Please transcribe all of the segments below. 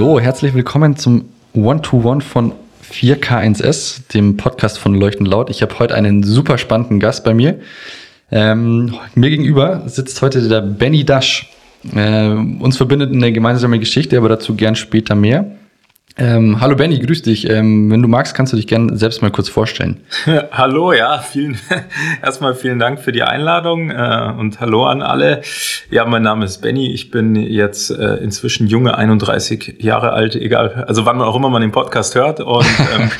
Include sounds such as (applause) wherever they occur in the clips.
So, herzlich willkommen zum One-to-One von 4K1S, dem Podcast von Leuchten Laut. Ich habe heute einen super spannenden Gast bei mir. Ähm, mir gegenüber sitzt heute der Benny Dash. Äh, uns verbindet eine gemeinsame Geschichte, aber dazu gern später mehr. Ähm, hallo Benny, grüß dich. Ähm, wenn du magst, kannst du dich gerne selbst mal kurz vorstellen. (laughs) hallo, ja, vielen, (laughs) erstmal vielen Dank für die Einladung äh, und hallo an alle. Ja, mein Name ist Benny. Ich bin jetzt äh, inzwischen junge 31 Jahre alt, egal, also wann man auch immer man den Podcast hört und (laughs) ähm,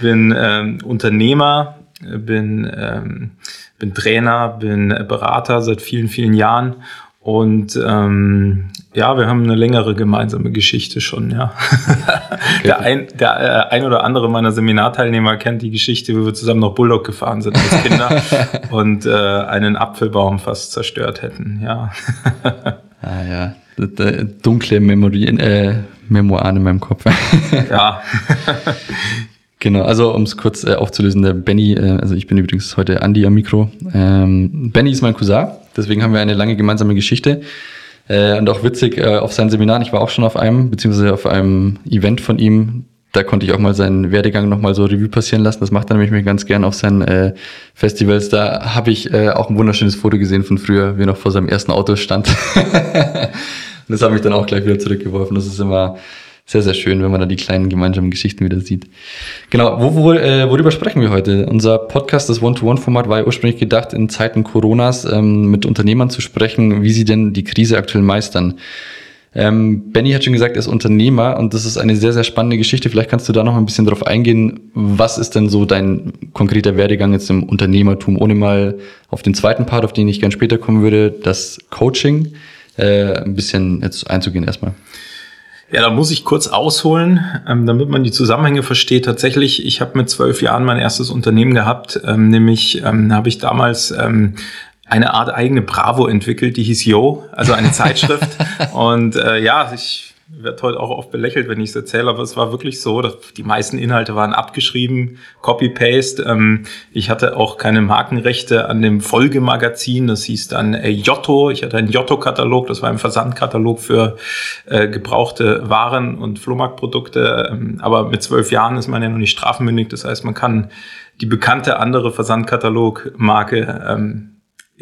bin ähm, Unternehmer, bin, ähm, bin Trainer, bin Berater seit vielen, vielen Jahren und ähm, ja, wir haben eine längere gemeinsame Geschichte schon, ja. Okay. Der, ein, der äh, ein oder andere meiner Seminarteilnehmer kennt die Geschichte, wie wir zusammen noch Bulldog gefahren sind als Kinder (laughs) und äh, einen Apfelbaum fast zerstört hätten, ja. (laughs) ah ja, dunkle Memory, äh, Memoiren in meinem Kopf. (laughs) ja. Genau, also um es kurz äh, aufzulösen, der Benny, äh, also ich bin übrigens heute Andi am Mikro. Ähm, Benny ist mein Cousin, deswegen haben wir eine lange gemeinsame Geschichte. Äh, und auch witzig, äh, auf seinen Seminaren, ich war auch schon auf einem, beziehungsweise auf einem Event von ihm, da konnte ich auch mal seinen Werdegang nochmal so Revue passieren lassen. Das macht er nämlich ganz gern auf seinen äh, Festivals. Da habe ich äh, auch ein wunderschönes Foto gesehen von früher, wie er noch vor seinem ersten Auto stand. (laughs) und das hat mich dann auch gleich wieder zurückgeworfen. Das ist immer sehr, sehr schön, wenn man da die kleinen gemeinsamen Geschichten wieder sieht. Genau, wo, wo, äh, worüber sprechen wir heute? Unser Podcast, das One-to-One-Format, war ja ursprünglich gedacht, in Zeiten Coronas ähm, mit Unternehmern zu sprechen, wie sie denn die Krise aktuell meistern. Ähm, Benny hat schon gesagt, er ist Unternehmer und das ist eine sehr, sehr spannende Geschichte. Vielleicht kannst du da noch ein bisschen drauf eingehen. Was ist denn so dein konkreter Werdegang jetzt im Unternehmertum, ohne mal auf den zweiten Part, auf den ich gern später kommen würde, das Coaching, äh, ein bisschen jetzt einzugehen erstmal. Ja, da muss ich kurz ausholen, ähm, damit man die Zusammenhänge versteht. Tatsächlich, ich habe mit zwölf Jahren mein erstes Unternehmen gehabt, ähm, nämlich ähm, habe ich damals ähm, eine Art eigene Bravo entwickelt, die hieß Yo, also eine Zeitschrift. (laughs) Und äh, ja, ich wird heute auch oft belächelt, wenn ich es erzähle, aber es war wirklich so, dass die meisten Inhalte waren abgeschrieben, Copy-Paste. Ähm, ich hatte auch keine Markenrechte an dem Folgemagazin, das hieß dann äh, Jotto. Ich hatte einen Jotto-Katalog, das war ein Versandkatalog für äh, gebrauchte Waren und Flohmarktprodukte. Ähm, aber mit zwölf Jahren ist man ja noch nicht strafmündig, das heißt, man kann die bekannte andere Versandkatalog-Marke ähm,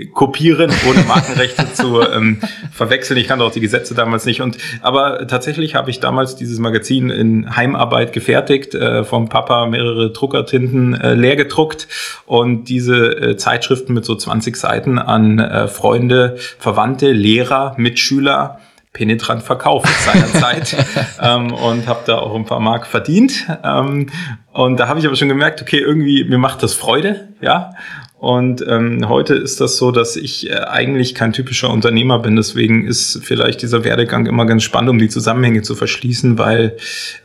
kopieren, ohne Markenrechte zu ähm, verwechseln. Ich kannte auch die Gesetze damals nicht. Und aber tatsächlich habe ich damals dieses Magazin in Heimarbeit gefertigt, äh, vom Papa mehrere Druckertinten äh, leer gedruckt und diese äh, Zeitschriften mit so 20 Seiten an äh, Freunde, Verwandte, Lehrer, Mitschüler penetrant verkauft seinerzeit (laughs) ähm, und habe da auch ein paar Mark verdient. Ähm, und da habe ich aber schon gemerkt, okay, irgendwie mir macht das Freude, ja. Und ähm, heute ist das so, dass ich äh, eigentlich kein typischer Unternehmer bin. Deswegen ist vielleicht dieser Werdegang immer ganz spannend, um die Zusammenhänge zu verschließen, weil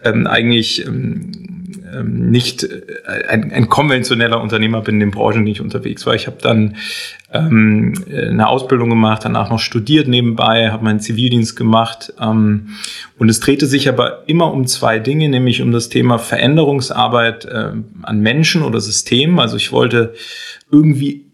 ähm, eigentlich ähm, ähm nicht äh, ein, ein konventioneller Unternehmer bin in den Branchen, denen ich unterwegs war. Ich habe dann ähm, eine Ausbildung gemacht, danach noch studiert nebenbei, habe meinen Zivildienst gemacht. Ähm, und es drehte sich aber immer um zwei Dinge, nämlich um das Thema Veränderungsarbeit äh, an Menschen oder Systemen. Also ich wollte irgendwie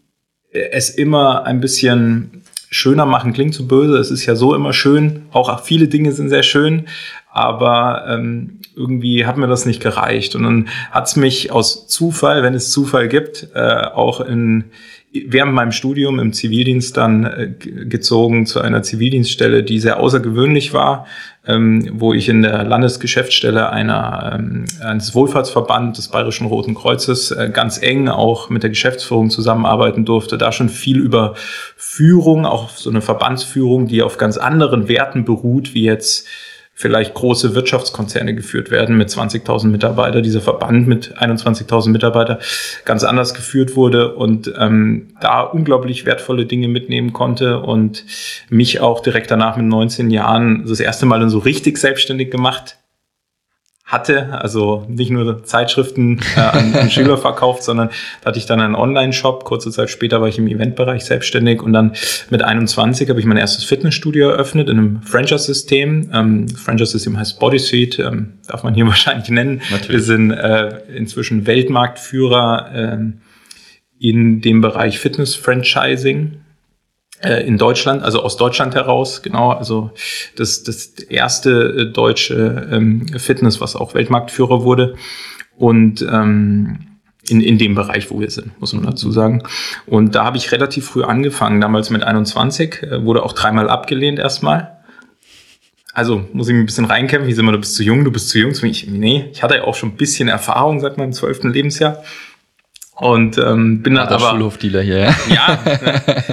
äh, es immer ein bisschen schöner machen, klingt zu böse. Es ist ja so immer schön. Auch viele Dinge sind sehr schön. Aber ähm, irgendwie hat mir das nicht gereicht. Und dann hat es mich aus Zufall, wenn es Zufall gibt, äh, auch in während meinem Studium im Zivildienst dann äh, gezogen zu einer Zivildienststelle, die sehr außergewöhnlich war, ähm, wo ich in der Landesgeschäftsstelle einer, ähm, eines Wohlfahrtsverband des Bayerischen Roten Kreuzes äh, ganz eng auch mit der Geschäftsführung zusammenarbeiten durfte, da schon viel über Führung, auch so eine Verbandsführung, die auf ganz anderen Werten beruht, wie jetzt vielleicht große Wirtschaftskonzerne geführt werden mit 20.000 Mitarbeitern. Dieser Verband mit 21.000 Mitarbeitern ganz anders geführt wurde und ähm, da unglaublich wertvolle Dinge mitnehmen konnte und mich auch direkt danach mit 19 Jahren das erste Mal dann so richtig selbstständig gemacht hatte, also nicht nur Zeitschriften äh, an, an (laughs) Schüler verkauft, sondern da hatte ich dann einen Online-Shop. Kurze Zeit später war ich im Eventbereich selbstständig und dann mit 21 habe ich mein erstes Fitnessstudio eröffnet in einem Franchise-System. Ähm, Franchise-System heißt Bodysuite, ähm, darf man hier (laughs) wahrscheinlich nennen. Natürlich. Wir sind äh, inzwischen Weltmarktführer äh, in dem Bereich Fitness-Franchising. Äh, in Deutschland, also aus Deutschland heraus, genau, also das, das erste äh, deutsche ähm, Fitness, was auch Weltmarktführer wurde. Und ähm, in, in dem Bereich, wo wir sind, muss man dazu sagen. Und da habe ich relativ früh angefangen, damals mit 21, äh, wurde auch dreimal abgelehnt erstmal. Also muss ich mich ein bisschen reinkämpfen. Wie sind wir, du bist zu jung, du bist zu jung. Ich, nee, ich hatte ja auch schon ein bisschen Erfahrung seit meinem zwölften Lebensjahr. Und ähm, bin dann aber Schulhofdealer hier, ja. ja,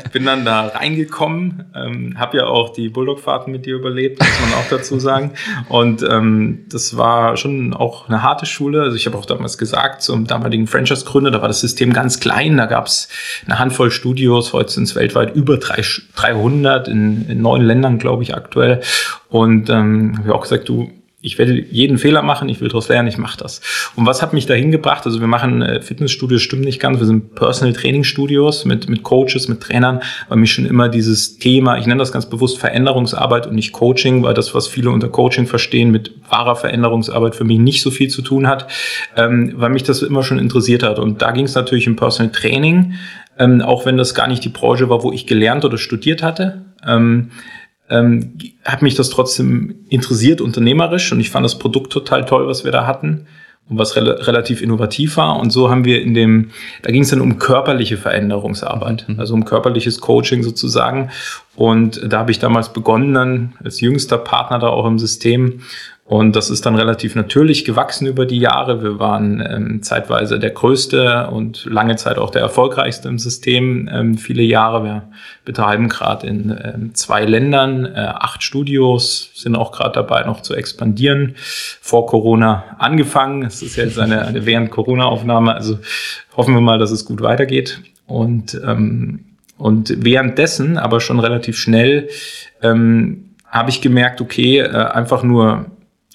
(laughs) bin dann da reingekommen, ähm, habe ja auch die Bulldog-Fahrten mit dir überlebt, muss man auch dazu sagen. Und ähm, das war schon auch eine harte Schule. Also ich habe auch damals gesagt zum damaligen Franchise-Gründer, da war das System ganz klein, da gab es eine Handvoll Studios, heute sind es weltweit über drei, 300 in, in neun Ländern, glaube ich, aktuell. Und ähm, habe auch gesagt, du ich werde jeden Fehler machen, ich will daraus lernen, ich mache das. Und was hat mich dahin gebracht? Also wir machen äh, Fitnessstudios, stimmt nicht ganz, wir sind Personal Training Studios mit, mit Coaches, mit Trainern, weil mich schon immer dieses Thema, ich nenne das ganz bewusst Veränderungsarbeit und nicht Coaching, weil das, was viele unter Coaching verstehen, mit wahrer Veränderungsarbeit für mich nicht so viel zu tun hat, ähm, weil mich das immer schon interessiert hat. Und da ging es natürlich im Personal Training, ähm, auch wenn das gar nicht die Branche war, wo ich gelernt oder studiert hatte. Ähm, ähm, hat mich das trotzdem interessiert, unternehmerisch, und ich fand das Produkt total toll, was wir da hatten und was re relativ innovativ war. Und so haben wir in dem, da ging es dann um körperliche Veränderungsarbeit, mhm. also um körperliches Coaching sozusagen. Und da habe ich damals begonnen, dann als jüngster Partner da auch im System und das ist dann relativ natürlich gewachsen über die Jahre. Wir waren ähm, zeitweise der größte und lange Zeit auch der erfolgreichste im System, ähm, viele Jahre. Wir betreiben gerade in ähm, zwei Ländern äh, acht Studios, sind auch gerade dabei, noch zu expandieren. Vor Corona angefangen. Es ist jetzt eine, eine während Corona-Aufnahme. Also hoffen wir mal, dass es gut weitergeht. Und, ähm, und währenddessen, aber schon relativ schnell, ähm, habe ich gemerkt, okay, äh, einfach nur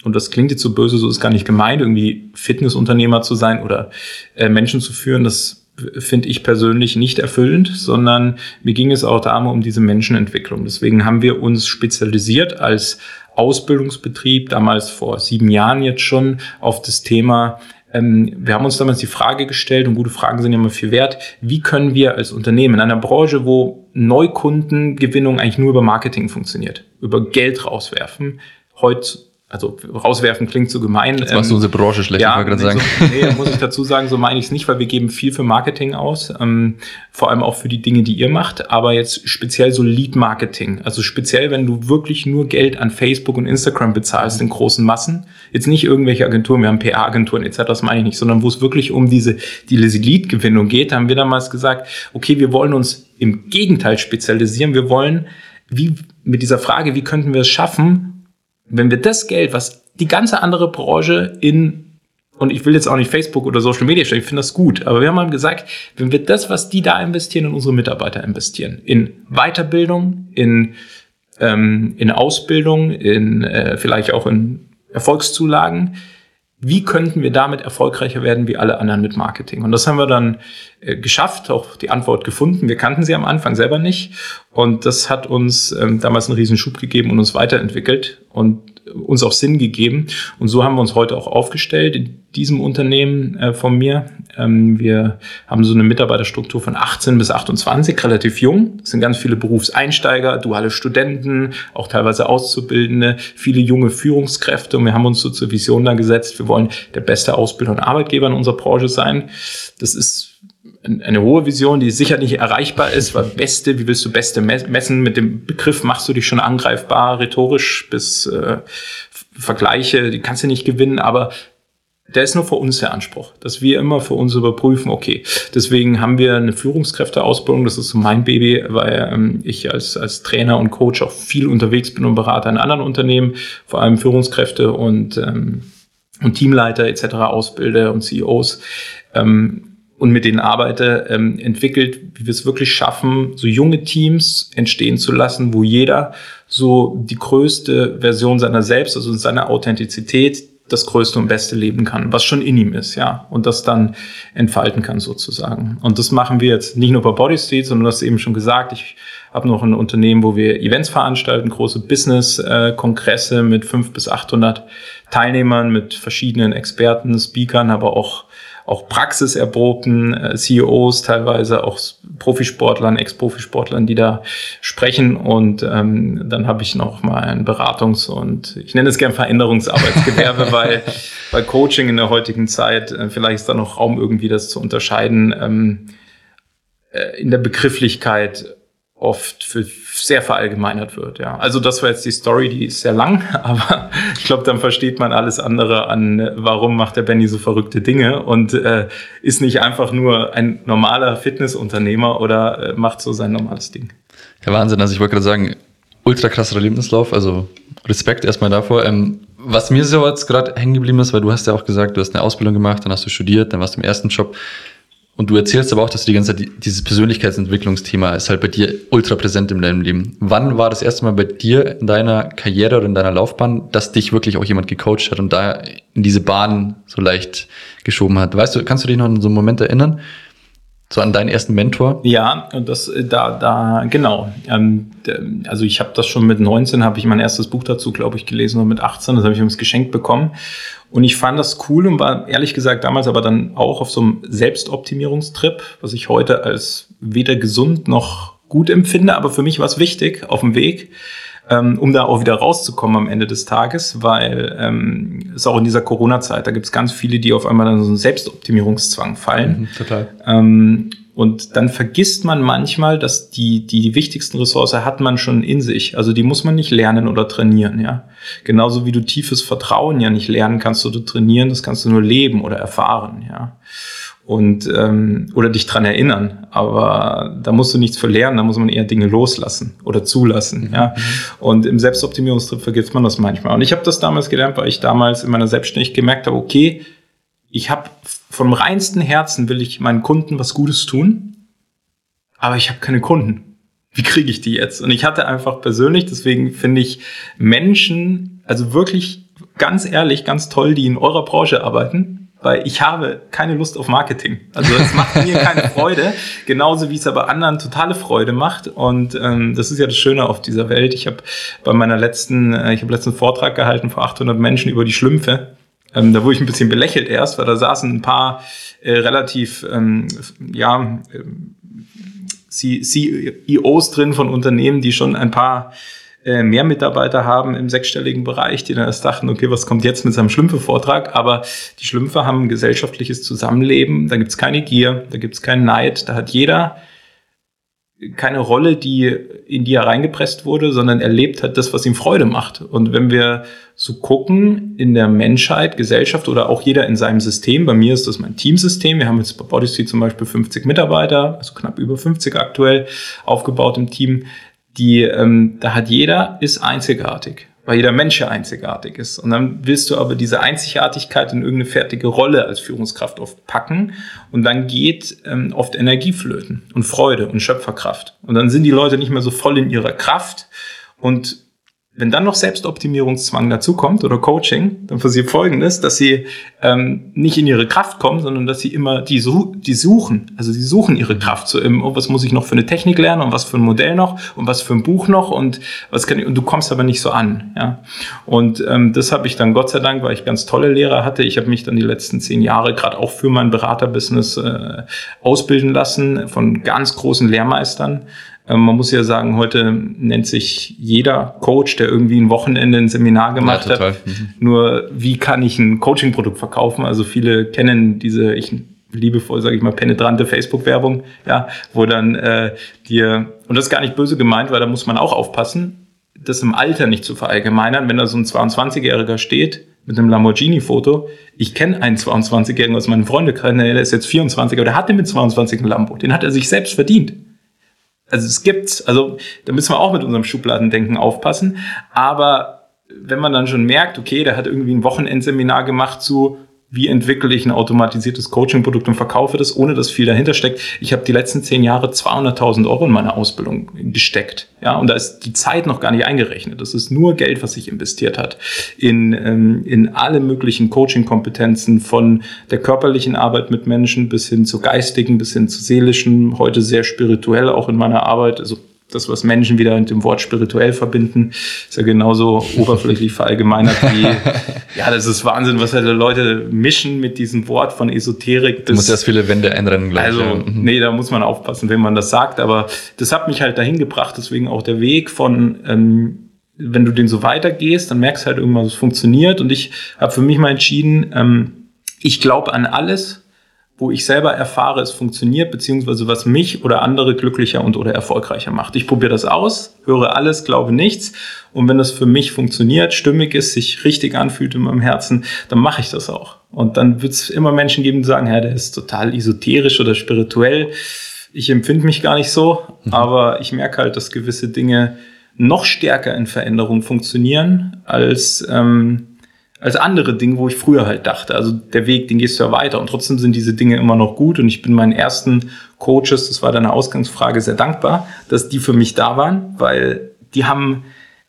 und das klingt jetzt so böse, so ist gar nicht gemeint, irgendwie Fitnessunternehmer zu sein oder äh, Menschen zu führen, das finde ich persönlich nicht erfüllend, sondern mir ging es auch darum, um diese Menschenentwicklung. Deswegen haben wir uns spezialisiert als Ausbildungsbetrieb, damals vor sieben Jahren jetzt schon, auf das Thema ähm, wir haben uns damals die Frage gestellt, und gute Fragen sind ja immer viel wert, wie können wir als Unternehmen in einer Branche, wo Neukundengewinnung eigentlich nur über Marketing funktioniert, über Geld rauswerfen, heute also rauswerfen klingt so gemein. Jetzt machst du ähm, unsere Branche schlecht, ja, ich gerade sagen. So, nee, muss ich dazu sagen, so meine ich es nicht, weil wir geben viel für Marketing aus, ähm, vor allem auch für die Dinge, die ihr macht, aber jetzt speziell so Lead-Marketing, also speziell, wenn du wirklich nur Geld an Facebook und Instagram bezahlst in großen Massen, jetzt nicht irgendwelche Agenturen, wir haben PR-Agenturen etc., das meine ich nicht, sondern wo es wirklich um diese, diese Lead-Gewinnung geht, haben wir damals gesagt, okay, wir wollen uns im Gegenteil spezialisieren, wir wollen wie mit dieser Frage, wie könnten wir es schaffen, wenn wir das Geld, was die ganze andere Branche in und ich will jetzt auch nicht Facebook oder Social Media stellen, ich finde das gut, aber wir haben mal gesagt, wenn wir das, was die da investieren, in unsere Mitarbeiter investieren, in Weiterbildung, in, ähm, in Ausbildung, in äh, vielleicht auch in Erfolgszulagen, wie könnten wir damit erfolgreicher werden wie alle anderen mit Marketing? Und das haben wir dann äh, geschafft, auch die Antwort gefunden. Wir kannten sie am Anfang selber nicht. Und das hat uns ähm, damals einen riesen Schub gegeben und uns weiterentwickelt und uns auch Sinn gegeben. Und so haben wir uns heute auch aufgestellt in diesem Unternehmen äh, von mir. Ähm, wir haben so eine Mitarbeiterstruktur von 18 bis 28, relativ jung. Es sind ganz viele Berufseinsteiger, duale Studenten, auch teilweise Auszubildende, viele junge Führungskräfte. Und wir haben uns so zur Vision da gesetzt, wir wollen der beste Ausbilder und Arbeitgeber in unserer Branche sein. Das ist eine hohe Vision, die sicher nicht erreichbar ist, weil Beste, wie willst du Beste messen? Mit dem Begriff machst du dich schon angreifbar, rhetorisch bis äh, Vergleiche, die kannst du nicht gewinnen, aber der ist nur für uns der Anspruch, dass wir immer für uns überprüfen, okay, deswegen haben wir eine Führungskräfteausbildung, das ist so mein Baby, weil ähm, ich als, als Trainer und Coach auch viel unterwegs bin und berate in anderen Unternehmen, vor allem Führungskräfte und, ähm, und Teamleiter etc. ausbilde und CEOs. Ähm, und mit denen arbeite, ähm, entwickelt, wie wir es wirklich schaffen, so junge Teams entstehen zu lassen, wo jeder so die größte Version seiner selbst, also seiner Authentizität, das größte und beste leben kann, was schon in ihm ist, ja, und das dann entfalten kann sozusagen. Und das machen wir jetzt nicht nur bei Body Street, sondern das eben schon gesagt. Ich habe noch ein Unternehmen, wo wir Events veranstalten, große Business-Kongresse mit fünf bis achthundert Teilnehmern, mit verschiedenen Experten, Speakern, aber auch auch praxiserprobten äh, CEOs, teilweise auch Profisportlern, Ex-Profisportlern, die da sprechen. Und ähm, dann habe ich noch mal ein Beratungs- und ich nenne es gern Veränderungsarbeitsgewerbe, (laughs) weil bei Coaching in der heutigen Zeit äh, vielleicht ist da noch Raum irgendwie das zu unterscheiden. Ähm, äh, in der Begrifflichkeit oft für sehr verallgemeinert wird. Ja. Also das war jetzt die Story, die ist sehr lang, (laughs) aber ich glaube, dann versteht man alles andere an, warum macht der Benny so verrückte Dinge und äh, ist nicht einfach nur ein normaler Fitnessunternehmer oder äh, macht so sein normales Ding. Ja, Wahnsinn. Also ich wollte gerade sagen, ultra krasser Lebenslauf, also Respekt erstmal davor. Ähm, was mir so jetzt gerade hängen geblieben ist, weil du hast ja auch gesagt, du hast eine Ausbildung gemacht, dann hast du studiert, dann warst du im ersten Job. Und du erzählst aber auch, dass du die ganze Zeit dieses Persönlichkeitsentwicklungsthema ist halt bei dir ultra präsent in deinem Leben. Wann war das erste Mal bei dir in deiner Karriere oder in deiner Laufbahn, dass dich wirklich auch jemand gecoacht hat und da in diese Bahn so leicht geschoben hat? Weißt du, kannst du dich noch an so einen Moment erinnern? So an deinen ersten Mentor? Ja, und das äh, da da genau. Ähm, also ich habe das schon mit 19 habe ich mein erstes Buch dazu, glaube ich, gelesen und mit 18, das habe ich ums Geschenk bekommen. Und ich fand das cool und war ehrlich gesagt damals aber dann auch auf so einem Selbstoptimierungstrip, was ich heute als weder gesund noch gut empfinde, aber für mich war es wichtig auf dem Weg, ähm, um da auch wieder rauszukommen am Ende des Tages, weil ähm, es auch in dieser Corona-Zeit, da gibt es ganz viele, die auf einmal dann so einen Selbstoptimierungszwang fallen. Mhm, total. Ähm, und dann vergisst man manchmal, dass die, die, die wichtigsten Ressource hat man schon in sich. Also die muss man nicht lernen oder trainieren, ja. Genauso wie du tiefes Vertrauen ja nicht lernen kannst oder trainieren, das kannst du nur leben oder erfahren, ja. Und, ähm, oder dich dran erinnern. Aber da musst du nichts für lernen, da muss man eher Dinge loslassen oder zulassen, mhm. ja. Und im Selbstoptimierungstrip vergisst man das manchmal. Und ich habe das damals gelernt, weil ich damals in meiner Selbstständigkeit gemerkt habe, okay, ich habe vom reinsten Herzen will ich meinen Kunden was Gutes tun, aber ich habe keine Kunden. Wie kriege ich die jetzt? Und ich hatte einfach persönlich, deswegen finde ich Menschen, also wirklich ganz ehrlich, ganz toll, die in eurer Branche arbeiten, weil ich habe keine Lust auf Marketing. Also es macht mir (laughs) keine Freude, genauso wie es aber anderen totale Freude macht. Und ähm, das ist ja das Schöne auf dieser Welt. Ich habe bei meiner letzten, äh, ich habe letzten Vortrag gehalten vor 800 Menschen über die Schlümpfe. Ähm, da wurde ich ein bisschen belächelt erst, weil da saßen ein paar äh, relativ, ähm, ja, CEOs drin von Unternehmen, die schon ein paar äh, mehr Mitarbeiter haben im sechsstelligen Bereich, die dann erst dachten, okay, was kommt jetzt mit seinem Schlümpfe-Vortrag? Aber die Schlümpfe haben ein gesellschaftliches Zusammenleben, da gibt's keine Gier, da gibt's keinen Neid, da hat jeder keine Rolle, die in die er reingepresst wurde, sondern er lebt halt das, was ihm Freude macht. Und wenn wir so gucken in der Menschheit, Gesellschaft oder auch jeder in seinem System, bei mir ist das mein Teamsystem, wir haben jetzt bei Bodysuit zum Beispiel 50 Mitarbeiter, also knapp über 50 aktuell aufgebaut im Team, die, ähm, da hat jeder, ist einzigartig weil jeder Mensch ja einzigartig ist. Und dann willst du aber diese Einzigartigkeit in irgendeine fertige Rolle als Führungskraft oft packen und dann geht ähm, oft Energie flöten und Freude und Schöpferkraft. Und dann sind die Leute nicht mehr so voll in ihrer Kraft und wenn dann noch Selbstoptimierungszwang dazukommt oder Coaching, dann passiert Folgendes, dass sie ähm, nicht in ihre Kraft kommen, sondern dass sie immer die, die suchen. Also sie suchen ihre Kraft. So im, oh, was muss ich noch für eine Technik lernen und was für ein Modell noch und was für ein Buch noch und was kann ich, und du kommst aber nicht so an. Ja? Und ähm, das habe ich dann Gott sei Dank, weil ich ganz tolle Lehrer hatte. Ich habe mich dann die letzten zehn Jahre gerade auch für mein Beraterbusiness äh, ausbilden lassen von ganz großen Lehrmeistern man muss ja sagen, heute nennt sich jeder Coach, der irgendwie ein Wochenende ein Seminar gemacht ja, hat, mhm. nur wie kann ich ein Coaching-Produkt verkaufen? Also viele kennen diese, ich liebevoll, sage ich mal, penetrante Facebook-Werbung, ja, wo dann äh, dir, und das ist gar nicht böse gemeint, weil da muss man auch aufpassen, das im Alter nicht zu verallgemeinern, wenn da so ein 22-Jähriger steht, mit einem Lamborghini-Foto. Ich kenne einen 22-Jährigen aus meinen Freunden, der ist jetzt 24, aber der hatte mit 22 einen Lambo. Den hat er sich selbst verdient also es gibt, also da müssen wir auch mit unserem Schubladendenken aufpassen. Aber wenn man dann schon merkt, okay, der hat irgendwie ein Wochenendseminar gemacht zu wie entwickle ich ein automatisiertes Coaching-Produkt und verkaufe das, ohne dass viel dahinter steckt. Ich habe die letzten zehn Jahre 200.000 Euro in meine Ausbildung gesteckt. Ja, und da ist die Zeit noch gar nicht eingerechnet. Das ist nur Geld, was sich investiert hat in, ähm, in alle möglichen Coaching-Kompetenzen von der körperlichen Arbeit mit Menschen bis hin zu geistigen, bis hin zu seelischen, heute sehr spirituell auch in meiner Arbeit. Also das, was Menschen wieder mit dem Wort spirituell verbinden, ist ja genauso oberflächlich verallgemeinert wie, (laughs) ja, das ist Wahnsinn, was halt Leute mischen mit diesem Wort von Esoterik. du musst erst viele Wände einrennen, glaube also. Also, mhm. nee, da muss man aufpassen, wenn man das sagt, aber das hat mich halt dahin gebracht, deswegen auch der Weg von, ähm, wenn du den so weitergehst, dann merkst du halt irgendwann, es funktioniert und ich habe für mich mal entschieden, ähm, ich glaube an alles, wo ich selber erfahre, es funktioniert, beziehungsweise was mich oder andere glücklicher und oder erfolgreicher macht. Ich probiere das aus, höre alles, glaube nichts. Und wenn das für mich funktioniert, stimmig ist, sich richtig anfühlt in meinem Herzen, dann mache ich das auch. Und dann wird es immer Menschen geben, die sagen, ja, der ist total esoterisch oder spirituell. Ich empfinde mich gar nicht so, mhm. aber ich merke halt, dass gewisse Dinge noch stärker in Veränderung funktionieren als ähm, als andere Dinge, wo ich früher halt dachte. Also der Weg, den gehst du ja weiter und trotzdem sind diese Dinge immer noch gut und ich bin meinen ersten Coaches, das war deine Ausgangsfrage, sehr dankbar, dass die für mich da waren, weil die haben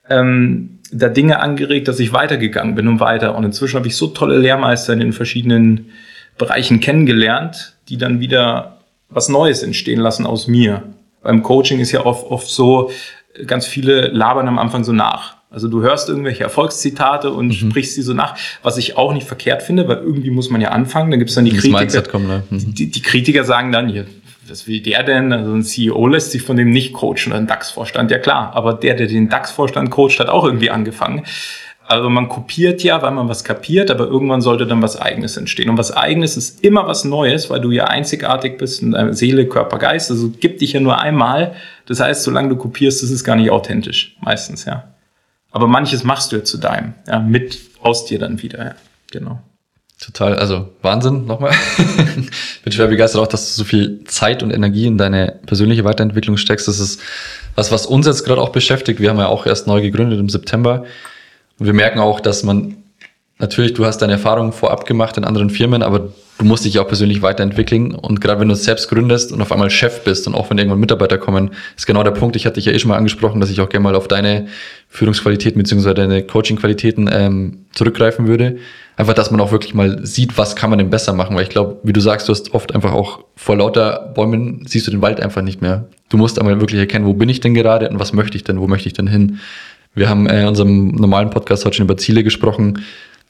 ähm, da Dinge angeregt, dass ich weitergegangen bin und weiter. Und inzwischen habe ich so tolle Lehrmeister in den verschiedenen Bereichen kennengelernt, die dann wieder was Neues entstehen lassen aus mir. Beim Coaching ist ja oft, oft so, ganz viele labern am Anfang so nach also du hörst irgendwelche Erfolgszitate und mhm. sprichst sie so nach, was ich auch nicht verkehrt finde, weil irgendwie muss man ja anfangen. Dann gibt's dann die Kritiker. Kommen, ne? mhm. die, die, Kritiker sagen dann, hier, was will der denn? Also ein CEO lässt sich von dem nicht coachen, ein DAX-Vorstand, ja klar. Aber der, der den DAX-Vorstand coacht, hat auch irgendwie angefangen. Also man kopiert ja, weil man was kapiert, aber irgendwann sollte dann was Eigenes entstehen. Und was Eigenes ist immer was Neues, weil du ja einzigartig bist in deiner Seele, Körper, Geist. Also gibt dich ja nur einmal. Das heißt, solange du kopierst, ist es gar nicht authentisch. Meistens, ja. Aber manches machst du ja zu deinem, ja, mit aus dir dann wieder, ja, genau. Total, also Wahnsinn nochmal. (laughs) Bin schwer begeistert auch, dass du so viel Zeit und Energie in deine persönliche Weiterentwicklung steckst. Das ist was, was uns jetzt gerade auch beschäftigt. Wir haben ja auch erst neu gegründet im September. Und wir merken auch, dass man natürlich, du hast deine Erfahrungen vorab gemacht in anderen Firmen, aber du musst dich auch persönlich weiterentwickeln. Und gerade wenn du selbst gründest und auf einmal Chef bist und auch wenn irgendwann Mitarbeiter kommen, ist genau der Punkt. Ich hatte dich ja eh schon mal angesprochen, dass ich auch gerne mal auf deine Führungsqualitäten beziehungsweise deine Coaching-Qualitäten ähm, zurückgreifen würde. Einfach, dass man auch wirklich mal sieht, was kann man denn besser machen. Weil ich glaube, wie du sagst, du hast oft einfach auch vor lauter Bäumen siehst du den Wald einfach nicht mehr. Du musst einmal wirklich erkennen, wo bin ich denn gerade und was möchte ich denn, wo möchte ich denn hin. Wir haben äh, in unserem normalen Podcast heute schon über Ziele gesprochen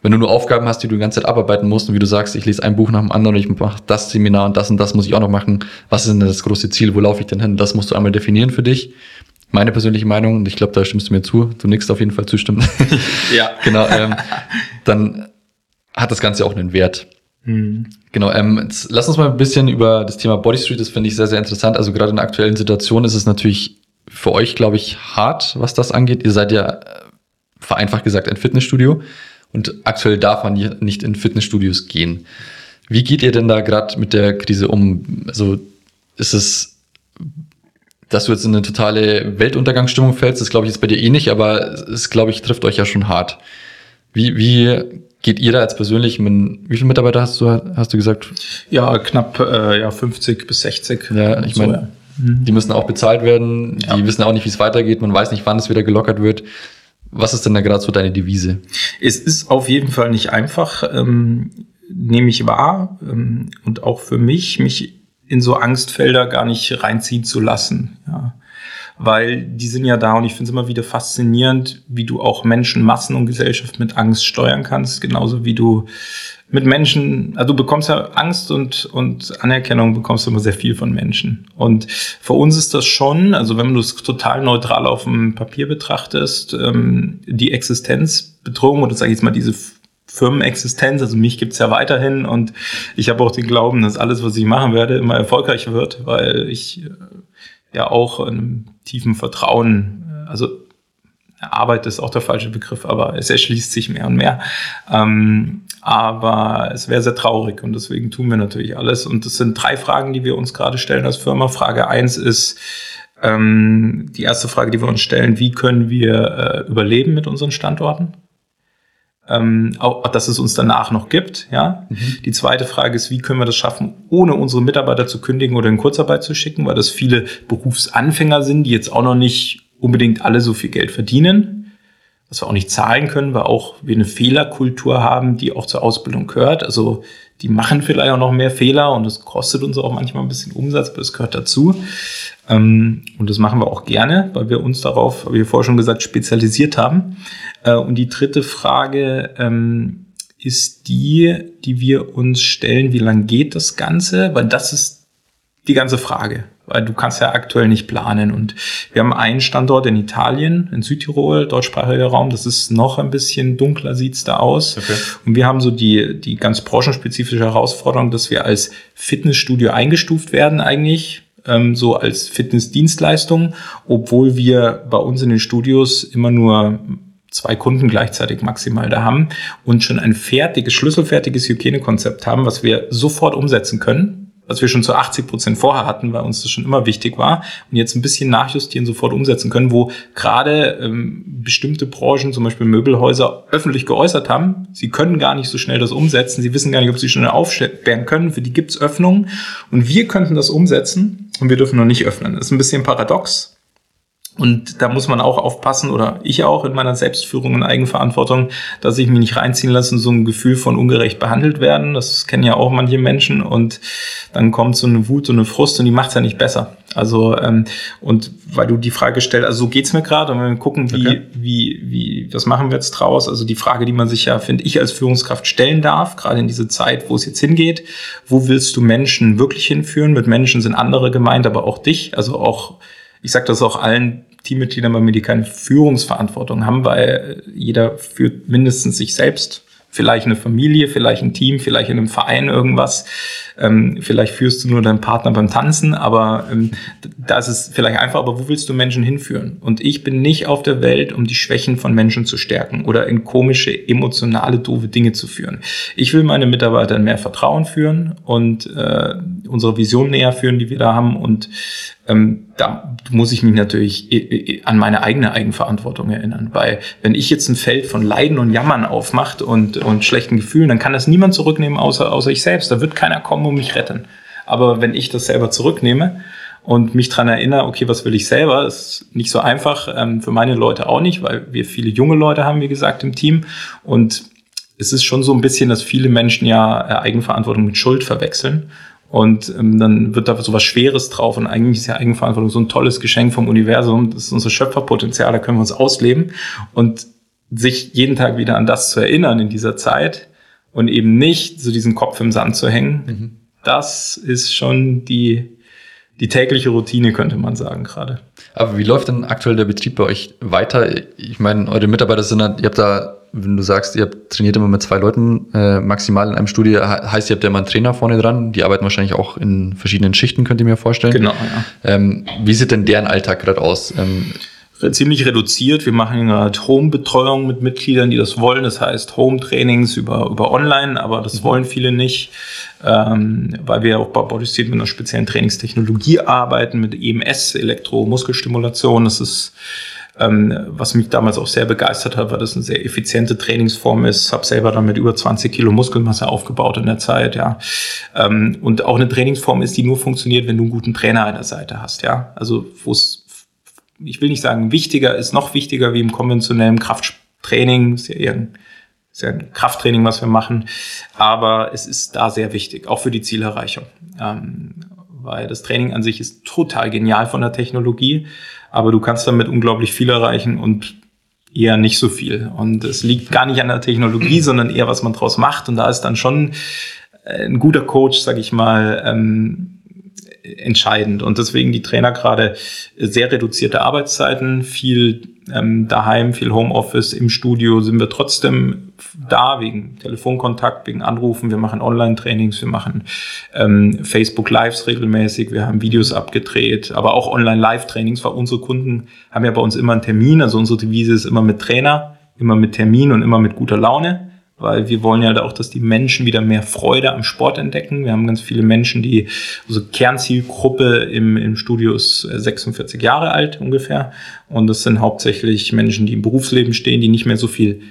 wenn du nur Aufgaben hast, die du die ganze Zeit abarbeiten musst und wie du sagst, ich lese ein Buch nach dem anderen und ich mache das Seminar und das und das muss ich auch noch machen, was ist denn das große Ziel, wo laufe ich denn hin? Das musst du einmal definieren für dich. Meine persönliche Meinung, und ich glaube, da stimmst du mir zu, du nickst auf jeden Fall zustimmen. (laughs) Ja. genau, ähm, dann hat das Ganze auch einen Wert. Mhm. Genau, ähm, jetzt lass uns mal ein bisschen über das Thema Body Street, das finde ich sehr, sehr interessant. Also gerade in der aktuellen Situation ist es natürlich für euch, glaube ich, hart, was das angeht. Ihr seid ja äh, vereinfacht gesagt ein Fitnessstudio. Und aktuell darf man nicht in Fitnessstudios gehen. Wie geht ihr denn da gerade mit der Krise um? Also ist es, dass du jetzt in eine totale Weltuntergangsstimmung fällst, das glaube ich jetzt bei dir eh nicht, aber es, glaube ich, trifft euch ja schon hart. Wie, wie geht ihr da jetzt persönlich? Mit, wie viele Mitarbeiter hast du, hast du gesagt? Ja, knapp äh, ja, 50 bis 60. Ja, ich meine, so, ja. die müssen auch bezahlt werden, die ja. wissen auch nicht, wie es weitergeht, man weiß nicht, wann es wieder gelockert wird. Was ist denn da gerade so deine Devise? Es ist auf jeden Fall nicht einfach, ähm, nehme ich wahr. Ähm, und auch für mich, mich in so Angstfelder gar nicht reinziehen zu lassen. Ja. Weil die sind ja da und ich finde es immer wieder faszinierend, wie du auch Menschen, Massen und Gesellschaft mit Angst steuern kannst. Genauso wie du mit Menschen, also du bekommst ja Angst und, und Anerkennung bekommst du immer sehr viel von Menschen. Und für uns ist das schon, also wenn du es total neutral auf dem Papier betrachtest, ähm, die Existenzbedrohung oder sage ich jetzt mal diese Firmenexistenz, also mich gibt's ja weiterhin und ich habe auch den Glauben, dass alles, was ich machen werde, immer erfolgreich wird, weil ich äh, ja auch in einem tiefen Vertrauen, äh, also Arbeit ist auch der falsche Begriff, aber es erschließt sich mehr und mehr. Ähm, aber es wäre sehr traurig und deswegen tun wir natürlich alles. Und das sind drei Fragen, die wir uns gerade stellen als Firma. Frage eins ist, ähm, die erste Frage, die wir uns stellen, wie können wir äh, überleben mit unseren Standorten? Ähm, auch, dass es uns danach noch gibt. Ja. Mhm. Die zweite Frage ist, wie können wir das schaffen, ohne unsere Mitarbeiter zu kündigen oder in Kurzarbeit zu schicken, weil das viele Berufsanfänger sind, die jetzt auch noch nicht unbedingt alle so viel Geld verdienen, was wir auch nicht zahlen können, weil auch wir eine Fehlerkultur haben, die auch zur Ausbildung gehört. Also die machen vielleicht auch noch mehr Fehler und das kostet uns auch manchmal ein bisschen Umsatz, aber das gehört dazu. Ähm, und das machen wir auch gerne, weil wir uns darauf, wie vorher schon gesagt, spezialisiert haben. Äh, und die dritte Frage ähm, ist die, die wir uns stellen, wie lang geht das Ganze? Weil das ist die ganze Frage weil du kannst ja aktuell nicht planen. Und wir haben einen Standort in Italien, in Südtirol, deutschsprachiger Raum. Das ist noch ein bisschen dunkler, sieht's da aus. Okay. Und wir haben so die, die ganz branchenspezifische Herausforderung, dass wir als Fitnessstudio eingestuft werden eigentlich ähm, so als Fitnessdienstleistung, obwohl wir bei uns in den Studios immer nur zwei Kunden gleichzeitig maximal da haben und schon ein fertiges, schlüsselfertiges Hygienekonzept haben, was wir sofort umsetzen können was wir schon zu 80 Prozent vorher hatten, weil uns das schon immer wichtig war und jetzt ein bisschen nachjustieren, sofort umsetzen können, wo gerade ähm, bestimmte Branchen, zum Beispiel Möbelhäuser, öffentlich geäußert haben, sie können gar nicht so schnell das umsetzen, sie wissen gar nicht, ob sie schnell aufsperren können, für die gibt's Öffnungen und wir könnten das umsetzen und wir dürfen noch nicht öffnen. Das ist ein bisschen paradox, und da muss man auch aufpassen, oder ich auch in meiner Selbstführung und Eigenverantwortung, dass ich mich nicht reinziehen lasse in so ein Gefühl von ungerecht behandelt werden. Das kennen ja auch manche Menschen. Und dann kommt so eine Wut und eine Frust und die macht's ja nicht besser. Also, ähm, und weil du die Frage stellst, also so geht's mir gerade, und wenn wir gucken, wie, okay. wie, wie, was machen wir jetzt draus? Also die Frage, die man sich ja, finde ich, als Führungskraft stellen darf, gerade in diese Zeit, wo es jetzt hingeht, wo willst du Menschen wirklich hinführen? Mit Menschen sind andere gemeint, aber auch dich, also auch ich sage das auch allen Teammitgliedern bei mir, die keine Führungsverantwortung haben, weil jeder führt mindestens sich selbst vielleicht eine Familie, vielleicht ein Team, vielleicht in einem Verein irgendwas. Ähm, vielleicht führst du nur deinen Partner beim Tanzen, aber ähm, da ist vielleicht einfach, aber wo willst du Menschen hinführen? Und ich bin nicht auf der Welt, um die Schwächen von Menschen zu stärken oder in komische, emotionale, doofe Dinge zu führen. Ich will meine Mitarbeiter in mehr Vertrauen führen und äh, unsere Vision näher führen, die wir da haben und ähm, da muss ich mich natürlich äh, äh, an meine eigene Eigenverantwortung erinnern. Weil wenn ich jetzt ein Feld von Leiden und Jammern aufmacht und, und schlechten Gefühlen, dann kann das niemand zurücknehmen, außer, außer ich selbst. Da wird keiner kommen und mich retten. Aber wenn ich das selber zurücknehme und mich dran erinnere, okay, was will ich selber, ist nicht so einfach, ähm, für meine Leute auch nicht, weil wir viele junge Leute haben, wie gesagt, im Team. Und es ist schon so ein bisschen, dass viele Menschen ja äh, Eigenverantwortung mit Schuld verwechseln. Und ähm, dann wird da so was Schweres drauf. Und eigentlich ist ja Eigenverantwortung so ein tolles Geschenk vom Universum. Das ist unser Schöpferpotenzial, da können wir uns ausleben. Und sich jeden Tag wieder an das zu erinnern in dieser Zeit und eben nicht so diesen Kopf im Sand zu hängen, mhm. Das ist schon die, die tägliche Routine, könnte man sagen, gerade. Aber wie läuft denn aktuell der Betrieb bei euch weiter? Ich meine, eure Mitarbeiter sind, ihr habt da wenn du sagst, ihr habt trainiert immer mit zwei Leuten äh, maximal in einem Studio, heißt, ihr habt ja immer einen Trainer vorne dran. Die arbeiten wahrscheinlich auch in verschiedenen Schichten, könnt ihr mir vorstellen. Genau, ja. Ähm, wie sieht denn deren Alltag gerade aus? Ähm, ziemlich reduziert. Wir machen gerade Home-Betreuung mit Mitgliedern, die das wollen. Das heißt Home-Trainings über, über Online, aber das mhm. wollen viele nicht, ähm, weil wir auch bei Bodystate mit einer speziellen Trainingstechnologie arbeiten, mit EMS, Elektromuskelstimulation. Das ist ähm, was mich damals auch sehr begeistert hat, weil das eine sehr effiziente Trainingsform ist. Habe selber dann mit über 20 Kilo Muskelmasse aufgebaut in der Zeit, ja. Ähm, und auch eine Trainingsform ist, die nur funktioniert, wenn du einen guten Trainer an der Seite hast, ja. Also wo es, ich will nicht sagen wichtiger, ist noch wichtiger wie im konventionellen Krafttraining, ist ja eher ein ist ja ein Krafttraining, was wir machen, aber es ist da sehr wichtig, auch für die Zielerreichung. Ähm, weil das Training an sich ist total genial von der Technologie, aber du kannst damit unglaublich viel erreichen und eher nicht so viel. Und es liegt gar nicht an der Technologie, sondern eher, was man draus macht. Und da ist dann schon ein guter Coach, sag ich mal, ähm, entscheidend. Und deswegen die Trainer gerade sehr reduzierte Arbeitszeiten, viel ähm, daheim, viel Homeoffice, im Studio sind wir trotzdem da wegen Telefonkontakt, wegen Anrufen. Wir machen Online-Trainings, wir machen ähm, Facebook-Lives regelmäßig, wir haben Videos abgedreht, aber auch Online-Live-Trainings, weil unsere Kunden haben ja bei uns immer einen Termin. Also unsere Devise ist immer mit Trainer, immer mit Termin und immer mit guter Laune weil wir wollen ja auch, dass die Menschen wieder mehr Freude am Sport entdecken. Wir haben ganz viele Menschen, die, also Kernzielgruppe im, im Studio ist 46 Jahre alt ungefähr. Und das sind hauptsächlich Menschen, die im Berufsleben stehen, die nicht mehr so viel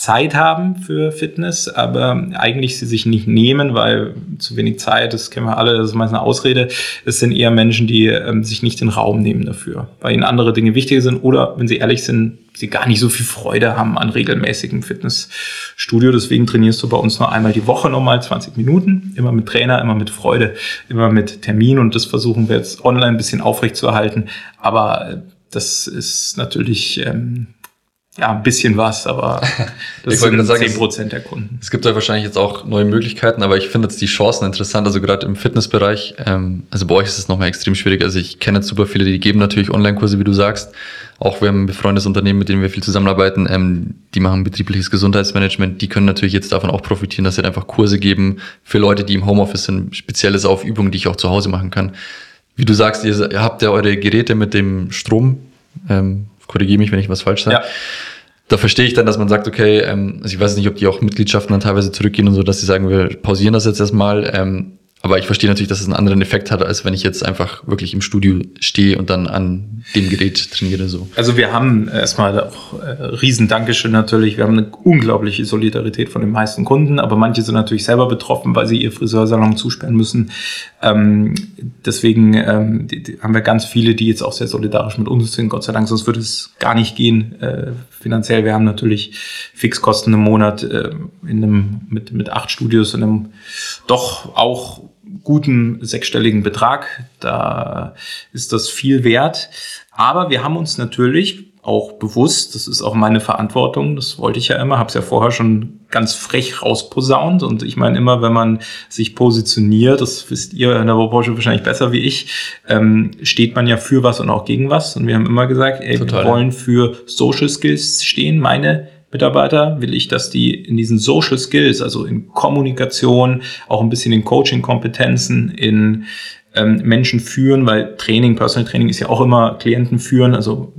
Zeit haben für Fitness, aber eigentlich sie sich nicht nehmen, weil zu wenig Zeit, das kennen wir alle, das ist meist eine Ausrede. Es sind eher Menschen, die ähm, sich nicht den Raum nehmen dafür, weil ihnen andere Dinge wichtiger sind oder, wenn sie ehrlich sind, sie gar nicht so viel Freude haben an regelmäßigem Fitnessstudio. Deswegen trainierst du bei uns nur einmal die Woche nochmal 20 Minuten, immer mit Trainer, immer mit Freude, immer mit Termin und das versuchen wir jetzt online ein bisschen aufrechtzuerhalten. Aber das ist natürlich ähm, ja, ein bisschen was, aber (laughs) das ich sind sagen, 10 Prozent der Kunden. Es gibt ja wahrscheinlich jetzt auch neue Möglichkeiten, aber ich finde jetzt die Chancen interessant. Also gerade im Fitnessbereich, ähm, also bei euch ist es nochmal extrem schwierig. Also ich kenne jetzt super viele, die geben natürlich Online-Kurse, wie du sagst. Auch wir haben ein befreundetes Unternehmen, mit denen wir viel zusammenarbeiten, ähm, die machen betriebliches Gesundheitsmanagement. Die können natürlich jetzt davon auch profitieren, dass sie einfach Kurse geben für Leute, die im Homeoffice sind, spezielles auf Übungen, die ich auch zu Hause machen kann. Wie du sagst, ihr, ihr habt ja eure Geräte mit dem Strom, ähm, korrigiere mich, wenn ich was falsch sage. Ja da verstehe ich dann, dass man sagt, okay, ähm, also ich weiß nicht, ob die auch Mitgliedschaften dann teilweise zurückgehen und so, dass sie sagen, wir pausieren das jetzt erstmal. Ähm, aber ich verstehe natürlich, dass es einen anderen Effekt hat, als wenn ich jetzt einfach wirklich im Studio stehe und dann an dem Gerät trainiere. So. Also wir haben erstmal auch äh, riesen Dankeschön natürlich. Wir haben eine unglaubliche Solidarität von den meisten Kunden, aber manche sind natürlich selber betroffen, weil sie ihr Friseursalon zusperren müssen. Ähm, deswegen ähm, die, die haben wir ganz viele, die jetzt auch sehr solidarisch mit uns sind. Gott sei Dank, sonst würde es gar nicht gehen äh, finanziell. Wir haben natürlich Fixkosten im Monat äh, in einem, mit, mit acht Studios in einem doch auch guten sechsstelligen Betrag. Da ist das viel wert. Aber wir haben uns natürlich auch bewusst, das ist auch meine Verantwortung, das wollte ich ja immer, habe es ja vorher schon ganz frech rausposaunt und ich meine immer, wenn man sich positioniert, das wisst ihr in der Branche wahrscheinlich besser wie ich, ähm, steht man ja für was und auch gegen was und wir haben immer gesagt, ey, Total. wir wollen für Social Skills stehen, meine Mitarbeiter will ich, dass die in diesen Social Skills, also in Kommunikation, auch ein bisschen in Coaching-Kompetenzen, in ähm, Menschen führen, weil Training, Personal Training ist ja auch immer Klienten führen, also